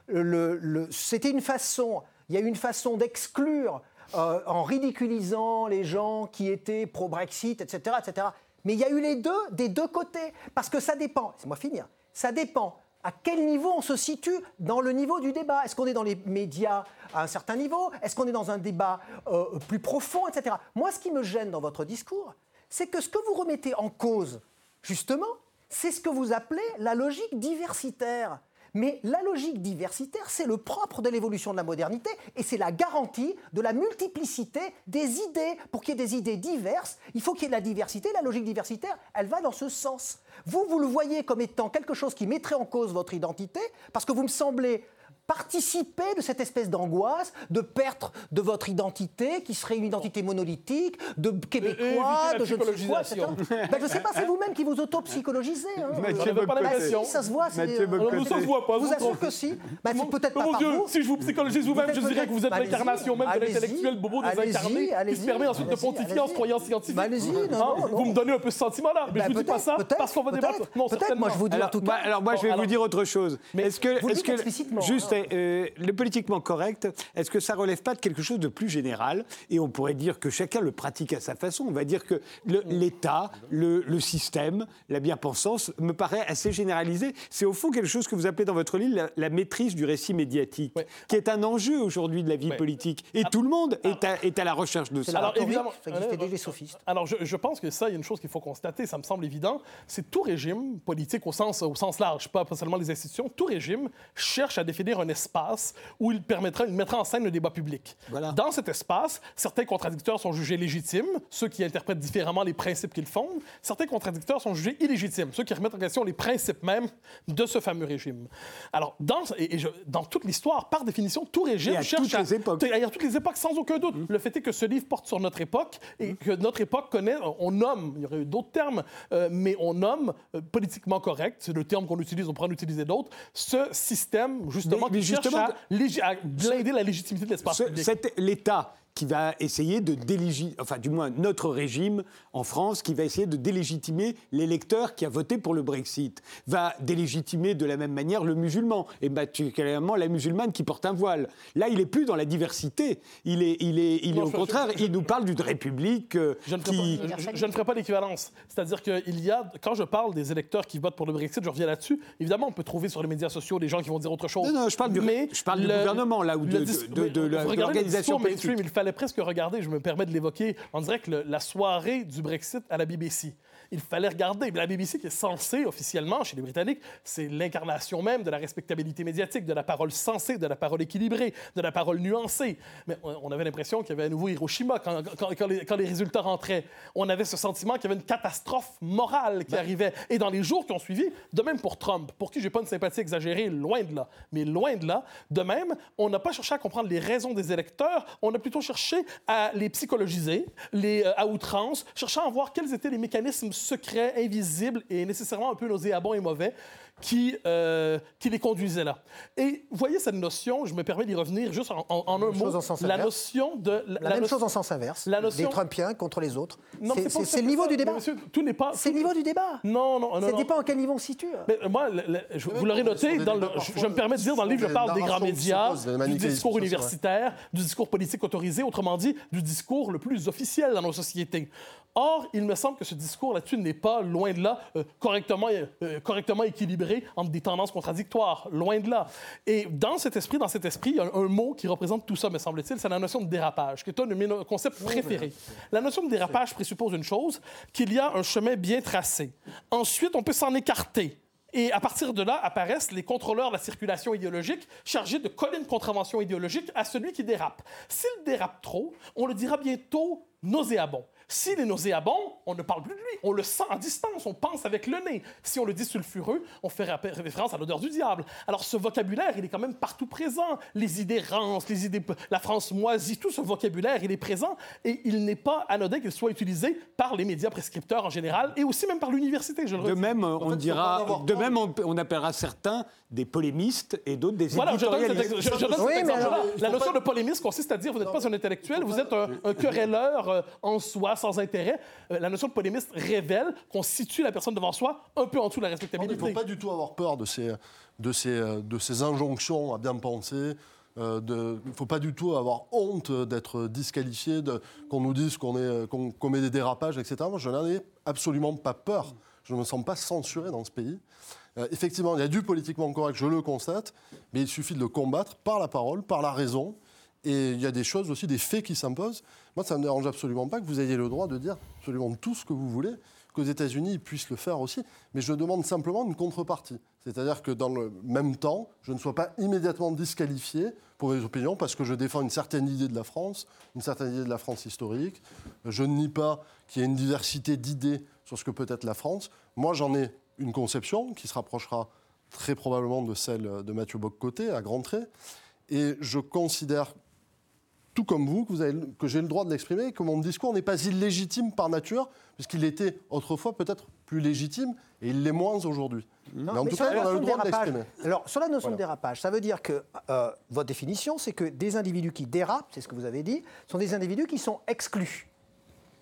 le, c'était une façon il y a une façon d'exclure euh, en ridiculisant les gens qui étaient pro-Brexit, etc., etc. Mais il y a eu les deux des deux côtés, parce que ça dépend. C'est moi finir. Ça dépend à quel niveau on se situe dans le niveau du débat. Est-ce qu'on est dans les médias à un certain niveau? Est-ce qu'on est dans un débat euh, plus profond, etc. Moi, ce qui me gêne dans votre discours, c'est que ce que vous remettez en cause, justement, c'est ce que vous appelez la logique diversitaire. Mais la logique diversitaire, c'est le propre de l'évolution de la modernité et c'est la garantie de la multiplicité des idées. Pour qu'il y ait des idées diverses, il faut qu'il y ait de la diversité. La logique diversitaire, elle va dans ce sens. Vous, vous le voyez comme étant quelque chose qui mettrait en cause votre identité parce que vous me semblez participer de cette espèce d'angoisse de perdre de votre identité, qui serait une identité monolithique, de québécois, de je ne sais quoi, etc. Ben, je ne sais pas, c'est vous-même qui vous auto-psychologisez. Hein. Mathieu pas l'impression. ça se voit. Euh, ça se voit pas. Vous, assure que si ben, Peut-être pas Dieu, vous. Si je vous psychologise vous-même, je dirais que vous êtes l'incarnation même de l'intellectuel bobo désincarné qui se permet ensuite de pontifier en se croyant scientifique. Allez-y, hein, Vous me donnez un peu ce sentiment-là, mais je ne vous dis pas ça parce qu'on va débattre. Non, certainement. Moi, je vous dis en tout cas. Alors moi, je vais vous dire autre chose. Est-ce que, juste euh, le politiquement correct, est-ce que ça relève pas de quelque chose de plus général? Et on pourrait dire que chacun le pratique à sa façon. On va dire que l'État, le, système, la bien-pensance me paraît assez généralisé. C'est au fond quelque chose que vous appelez dans votre livre la, maîtrise du récit médiatique, qui est un enjeu aujourd'hui de la vie politique. Et tout le monde est, à, est, à, la recherche de ça. Alors évidemment, des sophistes. Alors je, je, pense que ça, il y a une chose qu'il faut constater, ça me semble évident, c'est tout régime politique au sens, au sens large, pas seulement les institutions, tout régime cherche à définir un espace où il permettra, il mettra en scène le débat public. Dans cet espace, certains contradicteurs sont jugés légitimes, ceux qui interprètent différemment les principes qu'ils fondent. Certains contradicteurs sont jugés illégitimes, ceux qui remettent en question les principes même de ce fameux régime. Alors, dans, et, dans toute l'histoire, par définition, tout régime et à cherche toutes les époques. À, à toutes les époques, sans aucun doute. Mmh. Le fait est que ce livre porte sur notre époque et que notre époque connaît, on nomme, il y aurait eu d'autres termes, euh, mais on nomme euh, politiquement correct, c'est le terme qu'on utilise, on pourrait en utiliser d'autres, ce système justement qui cherche à, à blinder la légitimité de l'espace public. L'État qui va essayer de délégitimer, enfin du moins notre régime en France, qui va essayer de délégitimer l'électeur qui a voté pour le Brexit, va délégitimer de la même manière le musulman, et particulièrement la musulmane qui porte un voile. Là, il est plus dans la diversité, il est, il est, il est au contraire, il nous parle d'une république euh, Je ne ferai qui... pas, je- je ne ferai pas l'équivalence. C'est-à-dire qu'il y a, quand je parle des électeurs qui votent pour le Brexit, je reviens là-dessus. Évidemment, on peut trouver sur les médias sociaux des gens qui vont dire autre chose. Non, non, je parle du- je parle du gouvernement, là, ou de- de- de mais de l'organisation politique. Il fallait presque regarder, je me permets de l'évoquer, on dirait que le- la soirée du Brexit à la BBC. Il fallait regarder. Mais la BBC, qui est censée officiellement, chez les Britanniques, c'est l'incarnation même de la respectabilité médiatique, de la parole sensée, de la parole équilibrée, de la parole nuancée. Mais on avait l'impression qu'il y avait à nouveau Hiroshima quand, quand- quand les, quand les résultats rentraient. On avait ce sentiment qu'il y avait une catastrophe morale qui arrivait. Et dans les jours qui ont suivi, de même pour Trump, pour qui j'ai pas une sympathie exagérée, loin de là, mais loin de là, de même, on n'a pas cherché à comprendre les raisons des électeurs, on a plutôt cherché à les psychologiser, euh, à outrance, cherchant à voir quels étaient les mécanismes secrets, invisibles et nécessairement un peu nauséabonds et mauvais qui, euh, qui les conduisaient là. Et vous voyez cette notion, je me permets d'y revenir juste en, en- en un chose mot, en sens la inverse. notion de... La, même no- chose en sens inverse. La notion- Des Trumpiens contre les autres. Non, C'est- le niveau ça. du débat. Monsieur, tout n'est pas... C'est le niveau du débat. Non, non, non. Ça non. dépend à quel niveau on se situe. Mais moi, le- le- je- vous l'aurez noté, dans le, je, je me permets de dire, dans le livre, je parle des grands médias, du discours universitaire, du discours politique autorisé, autrement dit, du discours le plus officiel dans nos sociétés. Or, il me semble que ce discours là-dessus n'est pas, loin de là, euh, correctement, euh, correctement équilibré entre des tendances contradictoires. Loin de là. Et dans cet esprit, dans cet esprit, il y a un, un mot qui représente tout ça, me semble-t-il, c'est la notion de dérapage, qui est un de mes concepts préférés. La notion de dérapage présuppose une chose, qu'il y a un chemin bien tracé. Ensuite, on peut s'en écarter. Et à partir de là apparaissent les contrôleurs de la circulation idéologique chargés de coller une contravention idéologique à celui qui dérape. S'il dérape trop, on le dira bientôt nauséabond. S'il est nauséabond, on ne parle plus de lui. On le sent à distance, on pense avec le nez. Si on le dit sulfureux, on fait référence à l'odeur du diable. Alors ce vocabulaire, il est quand même partout présent. Les idées rances, les idées, la France moisie, tout ce vocabulaire, il est présent et il n'est pas anodin qu'il soit utilisé par les médias prescripteurs en général et aussi même par l'université, je le De redis. même, on fait, dira, de même, on, on appellera certains des polémistes et d'autres des Voilà, je donne cet, éditorialistes. ex- je- je donne cet Oui, mais exemple-là. alors, La notion de polémiste consiste à dire vous n'êtes pas un intellectuel, vous êtes un, un querelleur euh, en soi, sans intérêt. Euh, la notion de polémiste révèle qu'on situe la personne devant soi un peu en dessous de la Il ne respectabilité. faut pas du tout avoir peur de ces, de ces, euh, de ces injonctions à bien penser. euh, Il ne faut pas du tout avoir honte d'être disqualifié, qu'on nous dise qu'on qu'on commet des dérapages, etc. Moi, je n'en ai absolument pas peur. Je ne me sens pas censuré dans ce pays. Effectivement, il y a du politiquement correct, je le constate, mais il suffit de le combattre par la parole, par la raison. Et il y a des choses aussi, des faits qui s'imposent. Moi, ça ne me dérange absolument pas que vous ayez le droit de dire absolument tout ce que vous voulez, qu'aux États-Unis, ils puissent le faire aussi. Mais je demande simplement une contrepartie. C'est-à-dire que dans le même temps, je ne sois pas immédiatement disqualifié pour mes opinions parce que je défends une certaine idée de la France, une certaine idée de la France historique. Je ne nie pas qu'il y ait une diversité d'idées sur ce que peut être la France. Moi, j'en ai une conception qui se rapprochera très probablement de celle de Mathieu Boccoté, à grands traits. Et je considère, tout comme vous, que, vous avez- que j'ai le droit de l'exprimer, que mon discours n'est pas illégitime par nature, puisqu'il était autrefois peut-être plus légitime, et il l'est moins aujourd'hui. Non, mais en mais tout cas, on a le droit de l'exprimer. Alors, sur la notion Voilà. de dérapage, ça veut dire que euh, votre définition, c'est que des individus qui dérapent, c'est ce que vous avez dit, sont des individus qui sont exclus.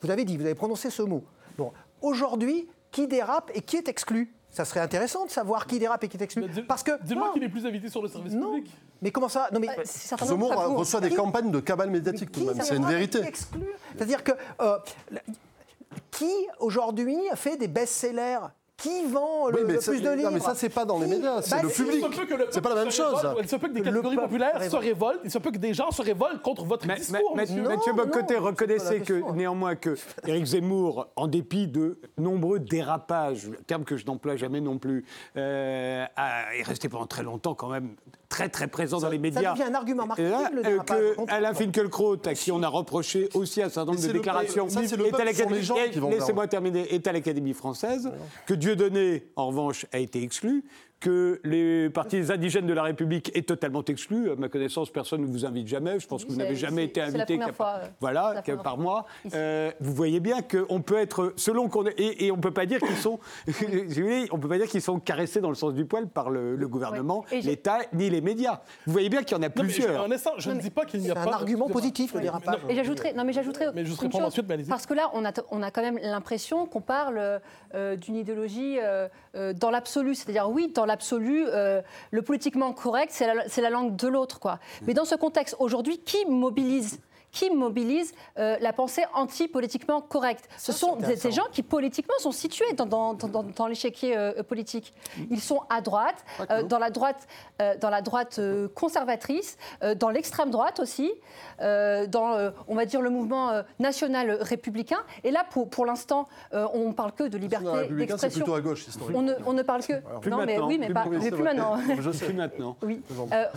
Vous avez dit, vous avez prononcé ce mot. Bon, aujourd'hui, qui dérape et qui est exclu? Ça serait intéressant de savoir qui dérape et qui est exclu. Mais dis- Parce que Dis-moi qu'il est plus invité sur le service non. public. Mais comment ça Non, mais certainement Zemmour, court. reçoit des Qui- campagnes de cabale médiatique tout de même, c'est une vérité. C'est-à-dire que euh, qui aujourd'hui fait des best-sellers? Qui vend le, Oui, mais le ça- plus de non, livres mais ça, c'est pas dans les Qui- médias, c'est Bah, le public. Il se peut que le C'est pas la même se chose. révolte, Il se peut que des Le catégories populaires se révolte. révoltent. Il se peut que des gens se révoltent contre votre Mais, discours, mais- monsieur. Non, Mathieu non, Bocoté, reconnaissez que question. néanmoins que Éric Zemmour, en dépit de nombreux dérapages, terme que je n'emploie jamais non plus, euh, a- est resté pendant très longtemps quand même très très présent dans les médias. devient un argument marketing, Et là, le euh, dérapage, que Alain Finkielkraut, à qui on a reproché aussi un certain nombre de déclarations, ça, est à l'Académie- Laissez-moi terminer, est à l'Académie française, que Dieudonné, en revanche, a été exclu, que les partis indigènes de la République est totalement exclu. À ma connaissance, personne ne vous invite jamais. Je pense que vous n'avez jamais été invité. La première fois. Voilà, par mois. Euh, vous voyez bien qu'on peut être, selon qu'on et, et, on peut pas dire qu'ils sont, on peut pas dire qu'ils sont caressés dans le sens du poil par le, gouvernement, l'État ni les médias. Vous voyez bien qu'il y en a plusieurs. je, je ne dis pas qu'il n'y a pas. un argument positif le dérapage. Et j'ajouterais, non mais j'ajouterais. Mais je réponds ensuite, Parce que là, on a, on a quand même l'impression qu'on parle euh, d'une idéologie euh, dans l'absolu, c'est-à-dire oui, dans l'absolu, le politiquement correct, c'est la, la, langue de l'autre. Mais dans ce contexte, aujourd'hui, qui mobilise qui mobilise euh, la pensée anti-politiquement correcte. Ce sont ces gens qui politiquement sont situés dans, dans, dans, l'échiquier euh, politique. Ils sont à droite, euh, dans la droite, dans la droite conservatrice, dans l'extrême droite aussi, dans, on va dire, le mouvement national républicain. Et là, pour, pour l'instant, on ne parle que de liberté d'expression. C'est plutôt à gauche, on ne, on ne, parle que... Plus non, mais oui, mais, pas, mais plus maintenant. Je sais maintenant. Oui.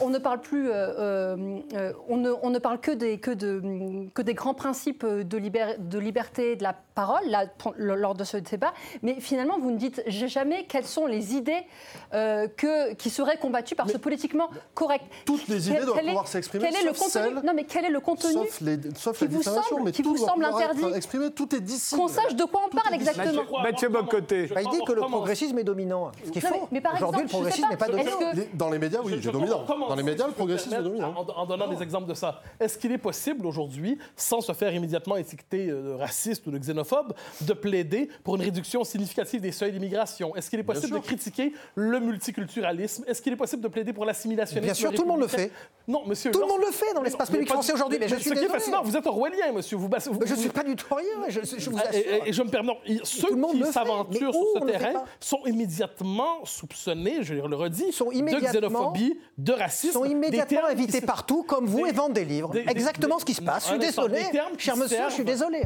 on ne parle plus... on, ne, on ne parle que, des, que de que des grands principes de, de liberté de la parole là, lors de ce débat, mais finalement, vous ne dites jamais quelles sont les idées euh, que, qui seraient combattues par ce politiquement correct. Toutes les idées doivent pouvoir s'exprimer. Quel est le contenu Non, mais quel est le contenu Sauf, les, sauf qui vous semble, mais qui tout vous semble interdit. Exprimé, tout est. Qu'on sache de quoi on parle exactement. Mathieu Bocoté. Bah, il dit que le progressisme est dominant. Ce qui est faux. Aujourd'hui, le progressisme n'est pas dominant. Dans les médias, oui, il est dominant. Dans les médias, le progressisme est dominant. En donnant des exemples de ça, est-ce qu'il est possible aujourd'hui, sans se faire immédiatement étiqueter de euh, raciste ou de xénophobe, de plaider pour une réduction significative des seuils d'immigration? Est-ce qu'il est possible de critiquer le multiculturalisme? Est-ce qu'il est possible de plaider pour l'assimilationnisme? Bien sûr, tout le monde le fait. Non, monsieur. Tout le monde le fait dans l'espace public français aujourd'hui. Mais, je suis ce qui est fascinant, vous êtes orwellien, monsieur. Vous, je ne suis pas du tout rien. Je, je vous assure. Et, je me permets. Ceux qui s'aventurent sur ce terrain sont immédiatement soupçonnés, je le redis, sont de xénophobie, de racisme. sont immédiatement invités partout, comme vous, et vendent des livres. Exactement ce qui se passe. Je suis désolé, cher monsieur, je suis désolé.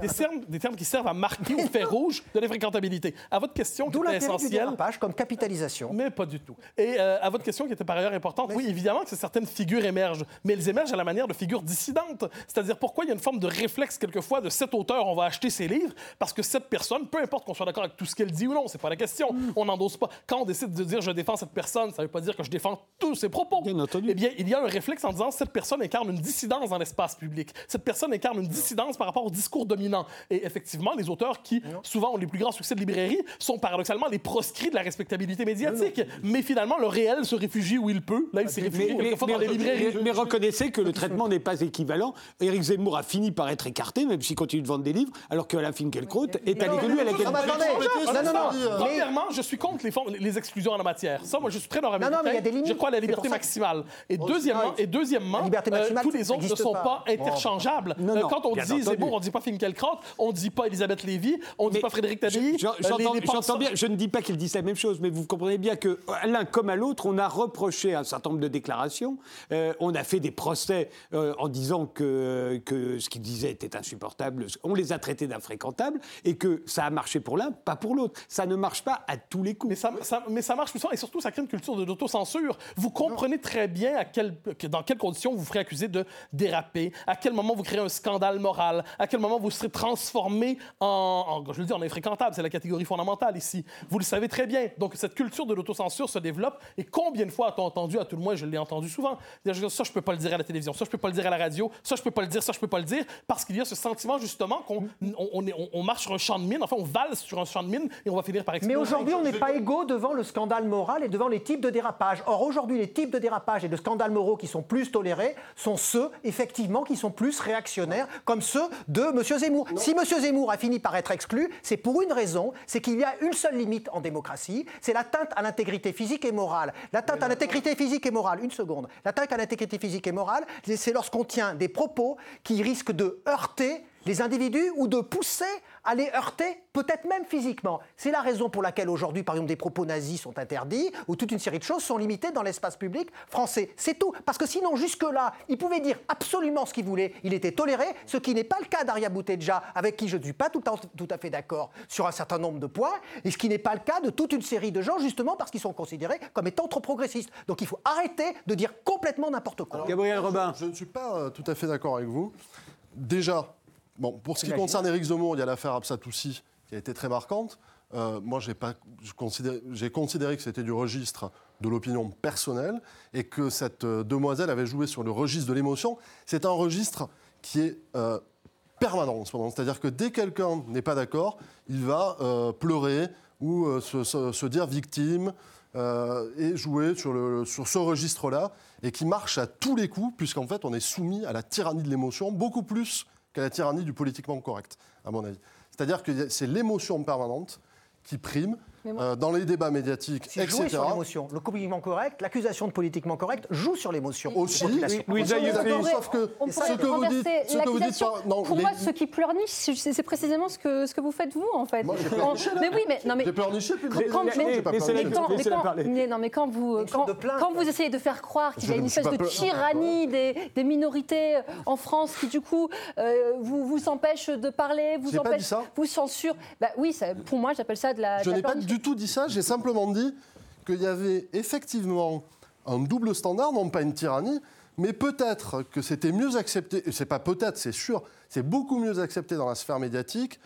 Des termes qui servent à marquer au fer rouge de l'infréquentabilité. À votre question qui était essentielle. Du comme capitalisation. Mais pas du tout. Et euh, à votre question qui était par ailleurs importante, oui, évidemment que certaines figures émergent, mais elles émergent à la manière de figures dissidentes. C'est-à-dire pourquoi il y a une forme de réflexe quelquefois de cet auteur, on va acheter ses livres, parce que cette personne, peu importe qu'on soit d'accord avec tout ce qu'elle dit ou non, c'est pas la question. Mm. On n'endosse pas. Quand on décide de dire je défends cette personne, ça veut pas dire que je défends tous ses propos. Bien entendu. Eh bien, il y a un réflexe en disant cette personne incarne une dissidence dans l'espace public. Cette personne incarne une dissidence par rapport au discours dominant. Et effectivement, les auteurs qui, souvent, ont les plus grands succès de librairie sont paradoxalement les proscrits de la respectabilité médiatique. Mais finalement, le réel se réfugie où il peut. Là, il s'est réfugié quelquefois dans les librairies. Mais, reconnaissez que le traitement n'est pas équivalent. Éric Zemmour a fini par être écarté, même s'il continue de vendre des livres, alors que Alain Finkielkraut est allé lui à la Non, non, non. Premièrement, je suis contre les, les exclusions en la matière. Ça, moi, je suis très nord Je crois à la liberté maximale. Et deuxièmement, et deuxièmement euh, tous les autres ne sont pas interchangeables. Euh, quand on dit Zemmour, on ne dit pas Finkielkraut, on ne dit pas Elisabeth Lévy, on ne dit pas Frédéric Tadei. J'entends bien, je ne dis pas qu'il dit la même chose, mais vous comprenez bien que l'un comme à l'autre, on a reproché un certain nombre de déclarations, euh, on a fait des procès euh, en disant que, que ce qu'il disait était insupportable, on les a traités d'infréquentables, et que ça a marché pour l'un, pas pour l'autre. Ça ne marche pas à tous les coups. Mais ça, mais ça marche plus souvent, et surtout, ça crée une culture de l'autocensure. Vous comprenez très bien à quel, dans quelles conditions vous ferez accuser de déraper, à quel moment vous créez un scandale moral, à quel moment vous serez transformé en, je le dis, en infréquentable. C'est la catégorie fondamentale ici. Vous le savez très bien. Donc, cette culture de l'autocensure se développe. Et combien de fois a-t-on entendu, à tout le moins, je l'ai entendu souvent, dire ça, je peux pas le dire à la télévision, ça, je peux pas le dire à la radio, ça, je peux pas le dire, ça, je peux pas le dire, parce qu'il y a ce sentiment, justement, qu'on on, on, marche sur un champ de mine, enfin, on valse sur un champ de mine et on va finir par exploser. Mais aujourd'hui, on n'est pas égaux devant le scandale moral et devant les types de dérapage. Or, aujourd'hui, les types de dérapage et de scandales moraux qui sont plus tolérés sont ceux, effectivement, qui sont plus réactionnaires, comme ceux de M. Zemmour. Si M. Zemmour a fini par être exclu, c'est pour une raison, c'est qu'il y a une seule limite en démocratie, c'est l'atteinte à l'intégrité physique et morale. L'atteinte à l'intégrité physique et morale, une seconde, l'atteinte à l'intégrité physique et morale, c'est lorsqu'on tient des propos qui risquent de heurter les individus ou de pousser à les heurter, peut-être même physiquement. C'est la raison pour laquelle aujourd'hui, par exemple, des propos nazis sont interdits ou toute une série de choses sont limitées dans l'espace public français. C'est tout. Parce que sinon, jusque-là, il pouvait dire absolument ce qu'il voulait. Il était toléré, ce qui n'est pas le cas d'Aria Bouteja, avec qui je ne suis pas tout à, tout à fait d'accord sur un certain nombre de points, et ce qui n'est pas le cas de toute une série de gens, justement parce qu'ils sont considérés comme étant trop progressistes. Donc il faut arrêter de dire complètement n'importe quoi. Gabriel Robin. Je ne suis pas euh, tout à fait d'accord avec vous. Déjà, Bon, pour ce qui concerne Éric Zemmour, il y a l'affaire Absatoussi qui a été très marquante. euh, moi, j'ai considéré que c'était du registre de l'opinion personnelle et que cette euh, demoiselle avait joué sur le registre de l'émotion. C'est un registre qui est euh, permanent en ce moment. C'est-à-dire que dès que quelqu'un n'est pas d'accord, il va euh, pleurer ou se, se- se dire victime et jouer sur, le, sur ce registre-là et qui marche à tous les coups, puisqu'en fait, on est soumis à la tyrannie de l'émotion, beaucoup plus qu'à la tyrannie du politiquement correct, à mon avis. C'est-à-dire que c'est l'émotion permanente qui prime moi- euh, dans les débats médiatiques, etc. sur l'émotion. Le politiquement correct, l'accusation de politiquement correct joue sur l'émotion. Aussi, oui, sauf que on ce que vous dites, ce que vous dites par- non, Pour les- moi, ceux qui pleurnichent, c'est précisément ce que, ce que vous faites vous, en fait. Moi, En- mais oui, mais non, mais J'ai pleurniché quand- mais- pas mais non, mais vous, quand, vous essayez de faire croire qu'il y a une espèce pas de tyrannie des, des minorités en France qui, du coup, euh, vous, vous empêche de parler, vous pas empêche, vous censure. Bah oui, ça- pour moi, j'appelle ça de la. Je n'ai pas pleurniche. Du tout dit ça, j'ai simplement dit qu'il y avait effectivement un double standard, non pas une tyrannie, mais peut-être que c'était mieux accepté, c'est pas peut-être, c'est sûr, c'est beaucoup mieux accepté dans la sphère médiatique,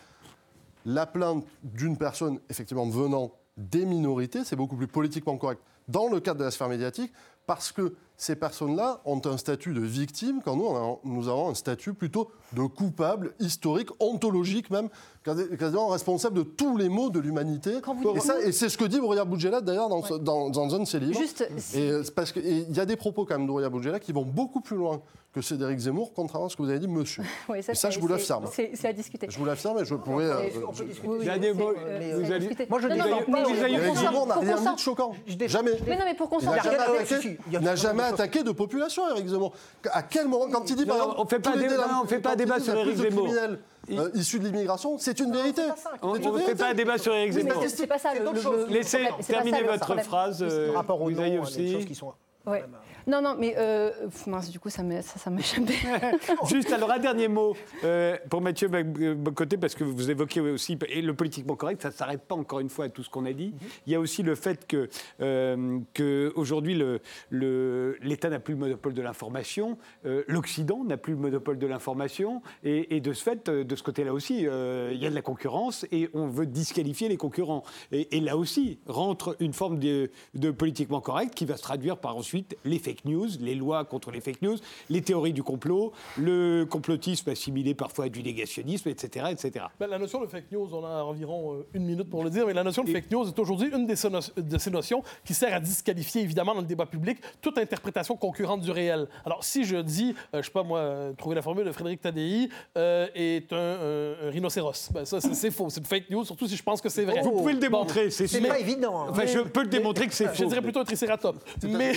la plainte d'une personne effectivement venant des minorités, c'est beaucoup plus politiquement correct dans le cadre de la sphère médiatique, parce que ces personnes-là ont un statut de victime, quand nous, on a- nous avons un statut plutôt de coupable, historique, ontologique même, quasi- quasiment responsable de tous les maux de l'humanité. Quand vous Et, dites ça- et c'est ce que dit Brouillard Boudjela d'ailleurs dans, Ouais. dans, dans un de ses livres. Juste, Et euh, parce qu'il y a des propos quand même de Brouillard Boudjela qui vont beaucoup plus loin que ceux d'Éric Zemmour, contrairement à ce que vous avez dit, monsieur. oui, ça, c'est- je vous l'affirme. C'est à discuter. Je vous l'affirme et je pourrais... euh, euh, euh, moi, je pour qu'on Zemmour n'a rien dit de choquant. Jamais. Mais non, mais pour qu'on s'en n'a jamais, attaqué, de population, Éric Zemmour. À quel moment, quand il dit par exemple, on fait pas débat- délin- non, on fait pas débat sur de Zemmour. criminels, euh, issus de l'immigration, c'est une vérité. ça. On ne fait pas un débat sur mais Zemmour. c'est- c'est pas ça le, le- le Laissez terminer votre phrase. euh, Par rapport au vous avez nom, il y a des aussi. choses qui sont... Ouais. Non, non, mais euh, pff, mince, du coup, ça m'a ça, ça m'a échappé. Juste alors un dernier mot euh, pour Mathieu Boc- Bocoté parce que vous évoquez aussi et le politiquement correct ça ne s'arrête pas encore une fois à tout ce qu'on a dit. Il y a aussi le fait que, euh, que aujourd'hui le- le- l'État n'a plus le monopole de l'information, euh, l'Occident n'a plus le monopole de l'information et, et de ce fait euh, de ce côté-là aussi euh, il y a de la concurrence et on veut disqualifier les concurrents et, et là aussi rentre une forme de, de politiquement correct qui va se traduire par ensuite les fake news, les lois contre les fake news, les théories du complot, le complotisme assimilé parfois à du négationnisme, etc. etc. Ben, la notion de fake news, on a environ euh, une minute pour le dire, mais la notion de fake news est aujourd'hui une des de ces notions qui sert à disqualifier, évidemment, dans le débat public, toute interprétation concurrente du réel. Alors, si je dis, euh, je sais pas moi, euh, trouver la formule de Frédéric Tadei euh, est un, un- un rhinocéros, ben, ça, c'est c'est faux. C'est une fake news, surtout si je pense que c'est vrai. Vous pouvez le Bon, démontrer, c'est C'est sûr. pas évident. hein. Enfin, je peux le démontrer que c'est je faux. dirais plutôt un tricératops. Mais,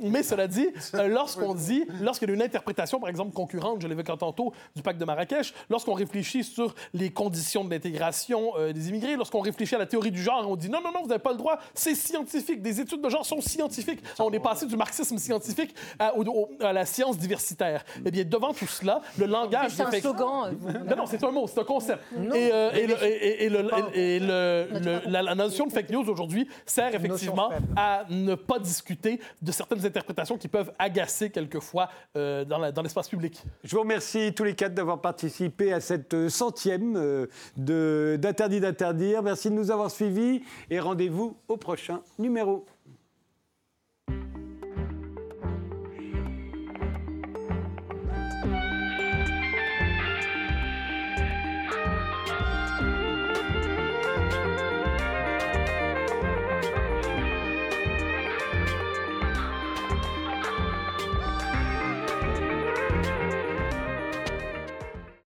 mais cela dit, euh, lorsqu'on dit, lorsqu'il y a une interprétation, par exemple, concurrente, je l'évoquais tantôt, du pacte de Marrakech, lorsqu'on réfléchit sur les conditions de l'intégration euh, des immigrés, lorsqu'on réfléchit à la théorie du genre, on dit non, non, non, vous n'avez pas le droit, c'est scientifique, des études de genre sont scientifiques. On est passé du marxisme scientifique à, au- au- à la science diversitaire. Eh bien, devant tout cela, le langage... C'est un slogan. euh, non, non, c'est un mot, c'est un concept. Et, euh, et le- et- et le- et le- le- la, la notion de fake news aujourd'hui sert effectivement à ne pas discuter de certaines interprétations qui peuvent agacer quelquefois euh, dans l'espace public. Je vous remercie tous les quatre d'avoir participé à cette centième euh, d'Interdit d'interdire. Merci de nous avoir suivis et rendez-vous au prochain numéro.